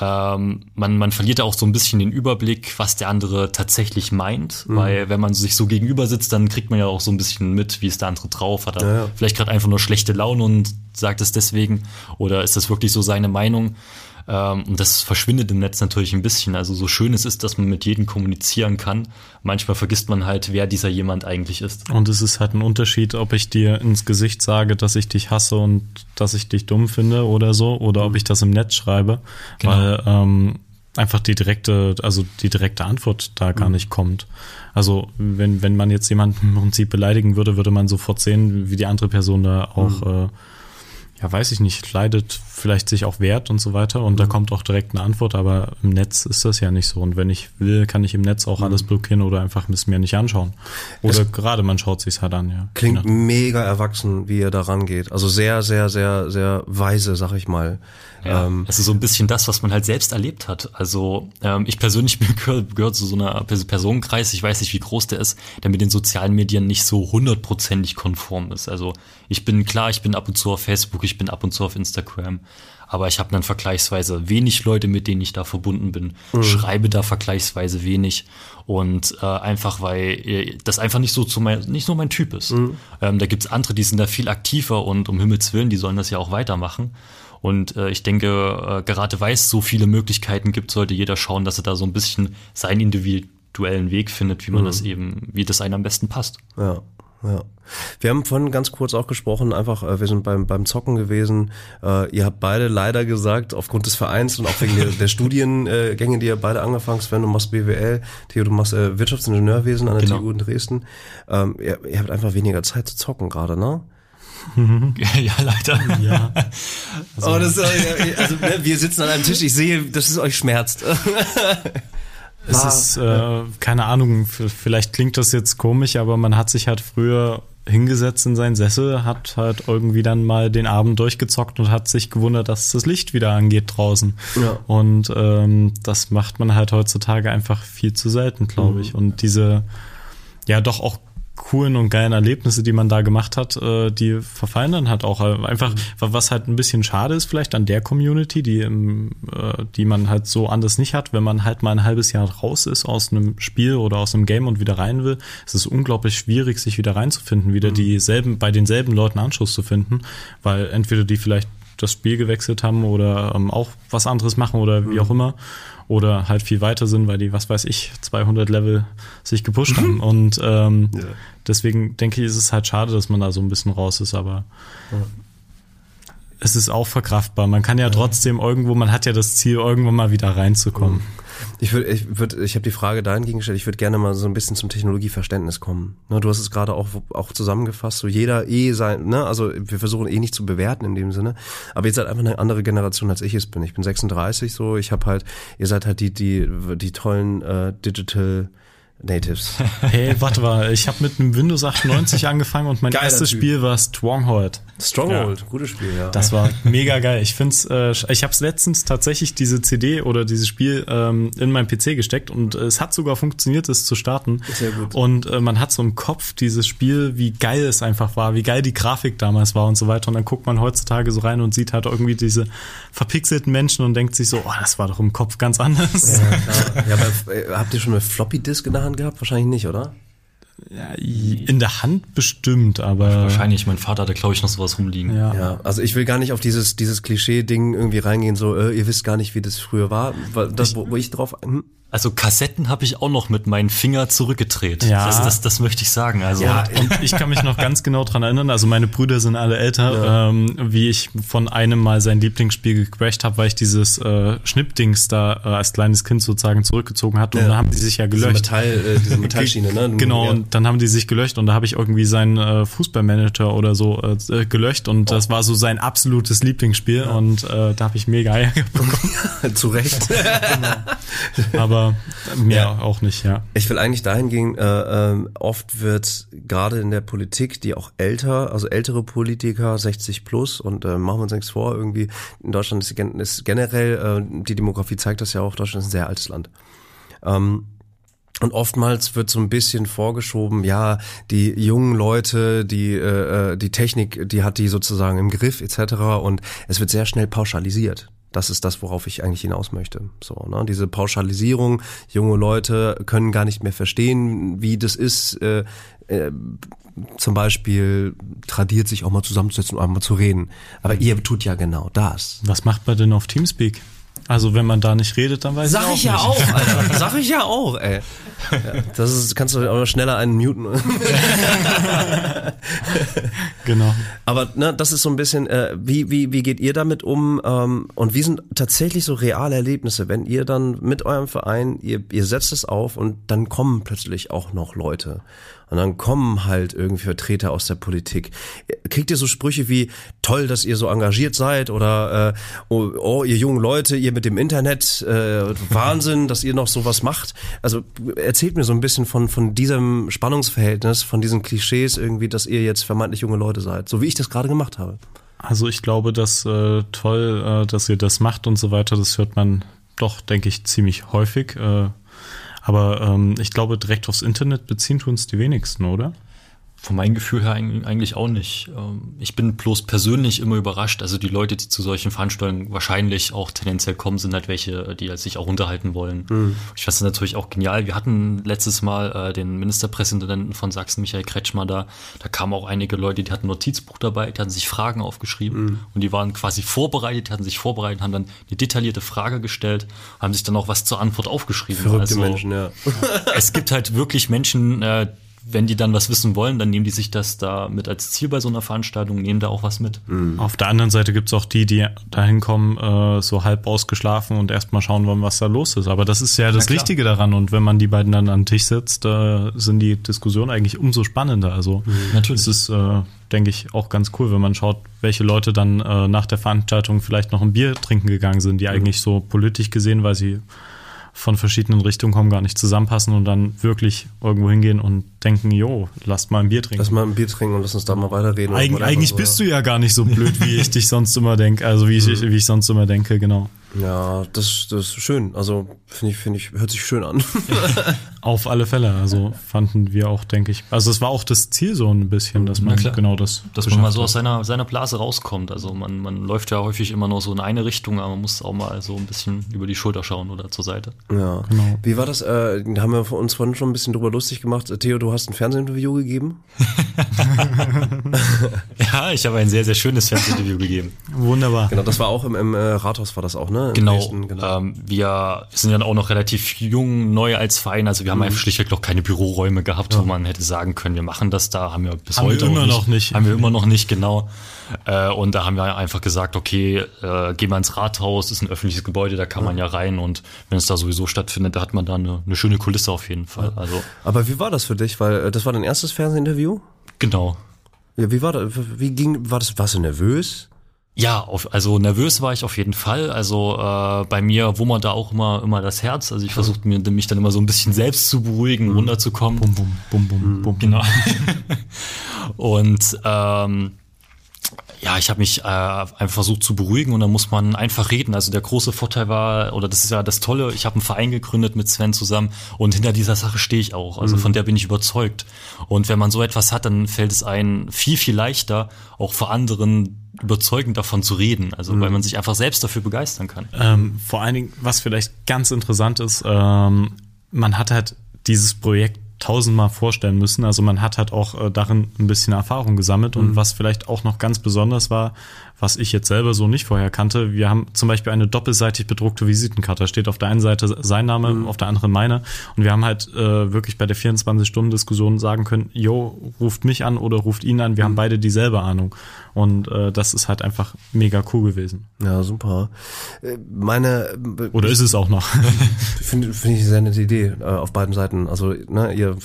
Speaker 4: ähm, man, man verliert auch so ein bisschen den Überblick, was der andere tatsächlich meint. Mhm. Weil wenn man sich so gegenüber sitzt, dann kriegt man ja auch so ein bisschen mit, wie ist der andere drauf. Hat er ja, ja. vielleicht gerade einfach nur schlechte Laune und sagt es deswegen? Oder ist das wirklich so seine Meinung? Ähm, und das verschwindet im Netz natürlich ein bisschen. Also so schön es ist, dass man mit jedem kommunizieren kann, manchmal vergisst man halt, wer dieser jemand eigentlich ist.
Speaker 3: Und es ist halt ein Unterschied, ob ich dir ins Gesicht sage, dass ich dich hasse und dass ich dich dumm finde oder so, oder ob ich das im Netz schreibe. Genau. Weil ähm, einfach die direkte, also die direkte Antwort da gar mhm. nicht kommt. Also wenn, wenn man jetzt jemanden im Prinzip beleidigen würde, würde man sofort sehen, wie die andere Person da auch mhm. äh, ja, weiß ich nicht, leidet vielleicht sich auch wert und so weiter und mhm. da kommt auch direkt eine Antwort, aber im Netz ist das ja nicht so und wenn ich will, kann ich im Netz auch mhm. alles blockieren oder einfach es mir nicht anschauen. Oder es gerade man schaut sich's halt an, ja.
Speaker 2: Klingt mega erwachsen, wie ihr da rangeht. Also sehr, sehr, sehr, sehr weise, sag ich mal.
Speaker 4: Ja, ähm, es ist so ein bisschen das, was man halt selbst erlebt hat. Also ähm, ich persönlich gehöre gehör zu so einer Personenkreis, ich weiß nicht, wie groß der ist, der mit den sozialen Medien nicht so hundertprozentig konform ist. Also ich bin klar, ich bin ab und zu auf Facebook, ich bin ab und zu auf Instagram, aber ich habe dann vergleichsweise wenig Leute, mit denen ich da verbunden bin, mhm. schreibe da vergleichsweise wenig und äh, einfach weil äh, das einfach nicht so zu mein, nicht so mein Typ ist. Mhm. Ähm, da gibt's andere, die sind da viel aktiver und um Himmels Willen, die sollen das ja auch weitermachen. Und äh, ich denke, äh, gerade weil es so viele Möglichkeiten gibt, sollte jeder schauen, dass er da so ein bisschen seinen individuellen Weg findet, wie man mhm. das eben, wie das einem am besten passt.
Speaker 2: Ja. Ja. Wir haben vorhin ganz kurz auch gesprochen, einfach, äh, wir sind beim, beim Zocken gewesen. Äh, ihr habt beide leider gesagt, aufgrund des Vereins und auch wegen der, der Studiengänge, die ihr beide angefangen habt, Sven, du machst BWL, Theo, du machst äh, Wirtschaftsingenieurwesen an der genau. TU in Dresden. Ähm, ihr, ihr habt einfach weniger Zeit zu zocken gerade, ne?
Speaker 4: ja, leider. Ja.
Speaker 2: Also, oh, das, also, ne, wir sitzen an einem Tisch, ich sehe, dass es euch schmerzt.
Speaker 3: es ist, äh, keine Ahnung, vielleicht klingt das jetzt komisch, aber man hat sich halt früher hingesetzt in seinen Sessel, hat halt irgendwie dann mal den Abend durchgezockt und hat sich gewundert, dass das Licht wieder angeht draußen. Ja. Und ähm, das macht man halt heutzutage einfach viel zu selten, glaube mhm. ich. Und diese ja doch auch coolen und geilen Erlebnisse, die man da gemacht hat, äh, die verfallen dann halt auch einfach, mhm. was halt ein bisschen schade ist vielleicht an der Community, die, äh, die man halt so anders nicht hat, wenn man halt mal ein halbes Jahr raus ist aus einem Spiel oder aus einem Game und wieder rein will, ist es unglaublich schwierig, sich wieder reinzufinden, wieder mhm. dieselben, bei denselben Leuten Anschluss zu finden, weil entweder die vielleicht das Spiel gewechselt haben oder ähm, auch was anderes machen oder wie mhm. auch immer oder halt viel weiter sind, weil die, was weiß ich, 200 Level sich gepusht haben. Und ähm, ja. deswegen denke ich, ist es halt schade, dass man da so ein bisschen raus ist, aber ja. es ist auch verkraftbar. Man kann ja, ja, trotzdem irgendwo, man hat ja das Ziel, irgendwann mal wieder reinzukommen. Mhm.
Speaker 2: Ich würde, ich würde, ich habe die Frage dahingehend gestellt. Ich würde gerne mal so ein bisschen zum Technologieverständnis kommen. Ne, du hast es gerade auch auch zusammengefasst. So jeder eh sein, ne, also wir versuchen eh nicht zu bewerten in dem Sinne. Aber ihr seid einfach eine andere Generation als ich es bin. Ich bin 36 so. Ich habe halt, ihr seid halt die die die tollen äh, Digital Natives.
Speaker 3: Hey, warte mal, ich habe mit einem Windows 98 angefangen und mein Geiler erstes typ. Spiel war Stronghold.
Speaker 2: Stronghold, ja. gutes Spiel, ja.
Speaker 3: Das war mega geil. Ich find's, äh, ich habe letztens tatsächlich diese CD oder dieses Spiel ähm, in meinen PC gesteckt und es hat sogar funktioniert, es zu starten. Sehr gut. Und äh, man hat so im Kopf dieses Spiel, wie geil es einfach war, wie geil die Grafik damals war und so weiter. Und dann guckt man heutzutage so rein und sieht halt irgendwie diese verpixelten Menschen und denkt sich so, oh, das war doch im Kopf ganz anders. Ja,
Speaker 2: klar. ja aber äh, habt ihr schon eine Floppy Disk in der Hand gehabt? Wahrscheinlich nicht, oder?
Speaker 3: Ja, in der Hand bestimmt, aber.
Speaker 4: Wahrscheinlich, mein Vater hatte, glaube ich, noch sowas rumliegen.
Speaker 2: Ja. ja, also ich will gar nicht auf dieses, dieses Klischee-Ding irgendwie reingehen, so, äh, ihr wisst gar nicht, wie das früher war. Weil das, wo, wo ich drauf. Hm?
Speaker 4: Also Kassetten habe ich auch noch mit meinen Finger zurückgedreht. Ja. Das, das, das möchte ich sagen. Also
Speaker 3: ja, und ich kann mich noch ganz genau dran erinnern. Also meine Brüder sind alle älter, ja. ähm, wie ich von einem Mal sein Lieblingsspiel gecrashed habe, weil ich dieses äh, Schnippdings da äh, als kleines Kind sozusagen zurückgezogen hatte. Ja. Und dann haben die sich ja gelöscht. Diese,
Speaker 2: Metall, äh, diese Metallschiene, ne?
Speaker 3: Genau, ja. und dann haben die sich gelöscht und da habe ich irgendwie seinen äh, Fußballmanager oder so äh, gelöscht und oh. das war so sein absolutes Lieblingsspiel und äh, da habe ich mega Eier
Speaker 2: bekommen. Zu Recht.
Speaker 3: genau. Aber aber mehr ja. auch nicht, ja.
Speaker 2: Ich will eigentlich dahin gehen, äh, äh, oft wird gerade in der Politik, die auch älter, also ältere Politiker, 60 plus und äh, machen wir uns nichts vor, irgendwie in Deutschland ist, ist generell, äh, die Demografie zeigt das ja auch, Deutschland ist ein sehr altes Land. Ähm, und oftmals wird so ein bisschen vorgeschoben, ja, die jungen Leute, die äh, äh, die Technik, die hat die sozusagen im Griff etc. Und es wird sehr schnell pauschalisiert. Das ist das, worauf ich eigentlich hinaus möchte. So, ne? Diese Pauschalisierung, junge Leute können gar nicht mehr verstehen, wie das ist. Äh, äh, zum Beispiel tradiert sich auch mal zusammenzusetzen und einmal zu reden. Aber ihr tut ja genau das.
Speaker 3: Was macht man denn auf Teamspeak? Also wenn man da nicht redet, dann weiß
Speaker 2: Sag
Speaker 3: ich,
Speaker 2: ich ja auch, Alter. Sag ich ja auch, ey. Ja, das ist, kannst du auch schneller einen muten.
Speaker 3: genau.
Speaker 2: Aber ne, das ist so ein bisschen, äh, wie, wie, wie geht ihr damit um? Ähm, und wie sind tatsächlich so reale Erlebnisse, wenn ihr dann mit eurem Verein, ihr, ihr setzt es auf und dann kommen plötzlich auch noch Leute. Und dann kommen halt irgendwie Vertreter aus der Politik. Kriegt ihr so Sprüche wie, toll, dass ihr so engagiert seid oder äh, oh, oh, ihr jungen Leute, ihr mit dem Internet, äh, Wahnsinn, dass ihr noch sowas macht. Also erzählt mir so ein bisschen von, von diesem Spannungsverhältnis, von diesen Klischees irgendwie, dass ihr jetzt vermeintlich junge Leute seid, so wie ich das gerade gemacht habe.
Speaker 3: Also ich glaube, dass äh, toll, äh, dass ihr das macht und so weiter, das hört man doch, denke ich, ziemlich häufig. Äh, aber ähm, ich glaube, direkt aufs Internet beziehen tun es die wenigsten, oder?
Speaker 4: Von meinem Gefühl her eigentlich auch nicht. Ähm, ich bin bloß persönlich immer überrascht. Also die Leute, die zu solchen Veranstaltungen wahrscheinlich auch tendenziell kommen, sind halt welche, die halt sich auch unterhalten wollen. Mhm. Ich finde es natürlich auch genial. Wir hatten letztes Mal äh, den Ministerpräsidenten von Sachsen, Michael Kretschmer, da. Da kamen auch einige Leute, die hatten ein Notizbuch dabei, die hatten sich Fragen aufgeschrieben mhm. und die waren quasi vorbereitet, die hatten sich vorbereitet, haben dann eine detaillierte Frage gestellt, haben sich dann auch was zur Antwort aufgeschrieben.
Speaker 2: Verrückte also, Menschen, ja.
Speaker 4: es gibt halt wirklich Menschen, äh, wenn die dann was wissen wollen, dann nehmen die sich das da mit als Ziel bei so einer Veranstaltung, nehmen da auch was mit.
Speaker 3: Mhm. Auf der anderen Seite gibt's auch die, die da hinkommen, äh, so halb ausgeschlafen und erstmal schauen wollen, was da los ist. Aber das ist ja das Wichtige daran. Und wenn man die beiden dann an den Tisch setzt, äh, sind die Diskussionen eigentlich umso spannender. Also mhm. natürlich. Es ist, äh, denke ich, auch ganz cool, wenn man schaut, welche Leute dann äh, nach der Veranstaltung vielleicht noch ein Bier trinken gegangen sind, die mhm. eigentlich so politisch gesehen, weil sie von verschiedenen Richtungen kommen, gar nicht zusammenpassen und dann wirklich irgendwo hingehen und denken, jo, lasst mal ein Bier trinken.
Speaker 2: Lass mal ein Bier trinken und lass uns da mal weiterreden.
Speaker 3: Eig eigentlich bist du ja gar nicht so blöd, wie ich dich sonst immer denke, also wie ich, mhm. wie ich sonst immer denke, genau.
Speaker 2: Ja, das, das ist schön. Also finde ich, finde ich, hört sich schön an.
Speaker 3: Auf alle Fälle. Also fanden wir auch, denke ich. Also es war auch das Ziel so ein bisschen, dass man genau das.
Speaker 4: Dass man mal so aus seiner, seiner Blase rauskommt. Also man, man läuft ja häufig immer nur so in eine Richtung, aber man muss auch mal so ein bisschen über die Schulter schauen oder zur Seite.
Speaker 2: Ja. Genau. Wie war das? Äh, da haben wir uns vorhin schon ein bisschen drüber lustig gemacht. Theo, du hast ein Fernsehinterview gegeben?
Speaker 4: ja, ich habe ein sehr, sehr schönes Fernsehinterview gegeben.
Speaker 3: Wunderbar.
Speaker 2: Genau, das war auch im, im äh, Rathaus war das auch, ne?
Speaker 4: Genau. Nächsten, genau. Ähm, wir sind ja auch noch relativ jung, neu als Verein. Also wir haben mhm. einfach schlichtweg noch keine Büroräume gehabt, ja. wo man hätte sagen können, wir machen das da. Haben wir bis
Speaker 3: haben
Speaker 4: heute
Speaker 3: wir immer noch nicht.
Speaker 4: Haben wir immer noch nicht, genau. Äh, und da haben wir einfach gesagt, okay, äh, gehen wir ins Rathaus, ist ein öffentliches Gebäude, da kann man ja rein und wenn es da sowieso stattfindet, da hat man da eine, eine schöne Kulisse auf jeden Fall. Also.
Speaker 2: Aber wie war das für dich? Weil äh, das war dein erstes Fernsehinterview?
Speaker 4: Genau.
Speaker 2: Ja, wie war das? Wie ging, war das, warst du nervös?
Speaker 4: Ja, auf, also nervös war ich auf jeden Fall. Also äh, bei mir wummert da auch immer immer das Herz. Also ich versuche mir mich dann immer so ein bisschen selbst zu beruhigen, mhm. runterzukommen. Bum, bum, bum, bum, bum. Genau. und ähm, ja, ich habe mich äh, einfach versucht zu beruhigen und dann muss man einfach reden. Also der große Vorteil war, oder das ist ja das Tolle, ich habe einen Verein gegründet mit Sven zusammen und hinter dieser Sache stehe ich auch. Also mhm. von der bin ich überzeugt. Und wenn man so etwas hat, dann fällt es einem viel, viel leichter, auch vor anderen überzeugend davon zu reden. Also mhm. weil man sich einfach selbst dafür begeistern kann.
Speaker 3: Ähm, vor allen Dingen, was vielleicht ganz interessant ist, ähm, man hat halt dieses Projekt tausendmal vorstellen müssen. Also man hat halt auch äh, darin ein bisschen Erfahrung gesammelt. Und mhm. was vielleicht auch noch ganz besonders war, was ich jetzt selber so nicht vorher kannte. Wir haben zum Beispiel eine doppelseitig bedruckte Visitenkarte. Da steht auf der einen Seite sein Name, mhm. auf der anderen meine. Und wir haben halt äh, wirklich bei der 24-Stunden-Diskussion sagen können, jo, ruft mich an oder ruft ihn an. Wir mhm. haben beide dieselbe Ahnung. Und äh, das ist halt einfach mega cool gewesen.
Speaker 2: Ja, super. Äh, meine
Speaker 3: Oder ist es auch noch?
Speaker 2: Finde find ich eine sehr nette Idee äh, auf beiden Seiten. Also, ne, ihr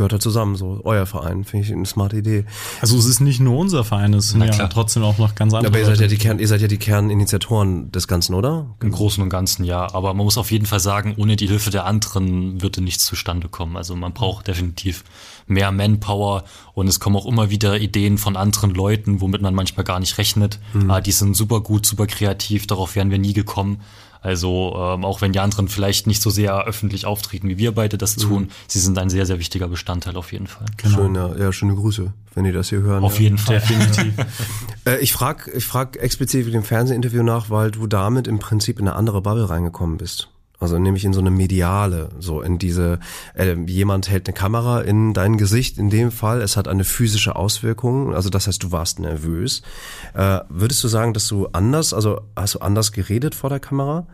Speaker 2: gehört halt zusammen, so euer Verein, finde ich eine smarte Idee.
Speaker 3: Also es ist nicht nur unser Verein, es sind ja trotzdem auch noch ganz andere
Speaker 2: Aber ihr seid ja die Kern, ihr seid ja die Kerninitiatoren des Ganzen, oder?
Speaker 4: Im Großen und Ganzen ja, aber man muss auf jeden Fall sagen, ohne die Hilfe der anderen würde nichts zustande kommen. Also man braucht definitiv mehr Manpower und es kommen auch immer wieder Ideen von anderen Leuten, womit man manchmal gar nicht rechnet. Ah, die sind super gut, super kreativ, darauf wären wir nie gekommen. Also ähm, auch wenn die anderen vielleicht nicht so sehr öffentlich auftreten, wie wir beide das tun, sie sind ein sehr, sehr wichtiger Bestandteil auf jeden Fall.
Speaker 2: Schön, ja, ja, schöne Grüße, wenn ihr das hier hören.
Speaker 4: Auf
Speaker 2: ja.
Speaker 4: jeden Fall.
Speaker 3: Definitiv.
Speaker 2: Äh, ich frag, ich frag explizit für dem Fernsehinterview nach, weil du damit im Prinzip in eine andere Bubble reingekommen bist. Also nämlich in so eine mediale, so in diese, äh, jemand hält eine Kamera in dein Gesicht, in dem Fall, es hat eine physische Auswirkung, also das heißt, du warst nervös. Äh, würdest du sagen, dass du anders, also hast du anders geredet vor der Kamera?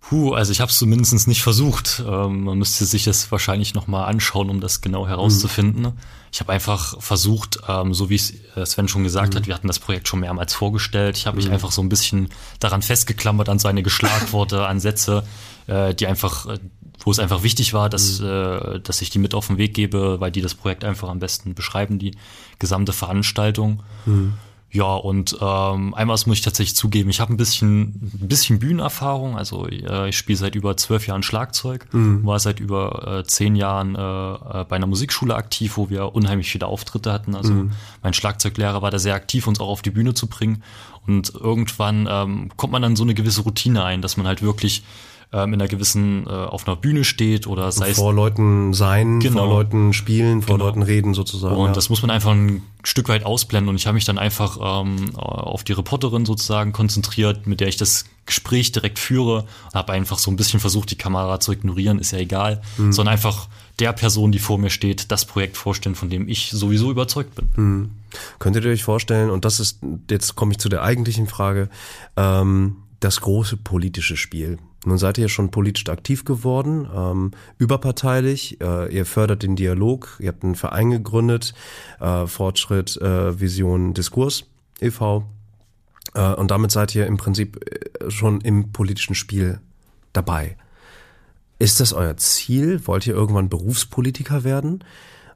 Speaker 4: Puh, also ich habe es zumindest nicht versucht. Ähm, man müsste sich das wahrscheinlich nochmal anschauen, um das genau herauszufinden. Ich habe einfach versucht, ähm, so wie es äh, Sven schon gesagt hat, wir hatten das Projekt schon mehrmals vorgestellt. Ich habe mich einfach so ein bisschen daran festgeklammert, an so einige Schlagworte, an Sätze, äh, die einfach, äh, wo es einfach wichtig war, dass, äh, dass ich die mit auf den Weg gebe, weil die das Projekt einfach am besten beschreiben, die gesamte Veranstaltung. Ja, und ähm, einmal muss ich tatsächlich zugeben, ich habe ein bisschen, ein bisschen Bühnenerfahrung. Also äh, ich spiele seit über zwölf Jahren Schlagzeug, war seit über äh, zehn Jahren äh, äh, bei einer Musikschule aktiv, wo wir unheimlich viele Auftritte hatten. Also mein Schlagzeuglehrer war da sehr aktiv, uns auch auf die Bühne zu bringen. Und irgendwann ähm, kommt man dann so eine gewisse Routine ein, dass man halt wirklich ähm, in einer gewissen, äh, auf einer Bühne steht oder sei es
Speaker 2: vor Leuten sein,
Speaker 4: Genau.
Speaker 2: vor Leuten spielen, vor
Speaker 4: Genau.
Speaker 2: Leuten reden sozusagen.
Speaker 4: Und
Speaker 2: ja.
Speaker 4: das muss man einfach ein Stück weit ausblenden. Und ich habe mich dann einfach ähm, auf die Reporterin sozusagen konzentriert, mit der ich das Gespräch direkt führe. Und habe einfach so ein bisschen versucht, die Kamera zu ignorieren, ist ja egal. Sondern einfach der Person, die vor mir steht, das Projekt vorstellen, von dem ich sowieso überzeugt bin.
Speaker 2: Könntet ihr euch vorstellen, und das ist, jetzt komme ich zu der eigentlichen Frage, ähm, das große politische Spiel. Nun seid ihr schon politisch aktiv geworden, ähm, überparteilich, äh, ihr fördert den Dialog, ihr habt einen Verein gegründet, äh, Fortschritt, äh, Vision, Diskurs e.V. Äh, und damit seid ihr im Prinzip äh, schon im politischen Spiel dabei. Ist das euer Ziel? Wollt ihr irgendwann Berufspolitiker werden?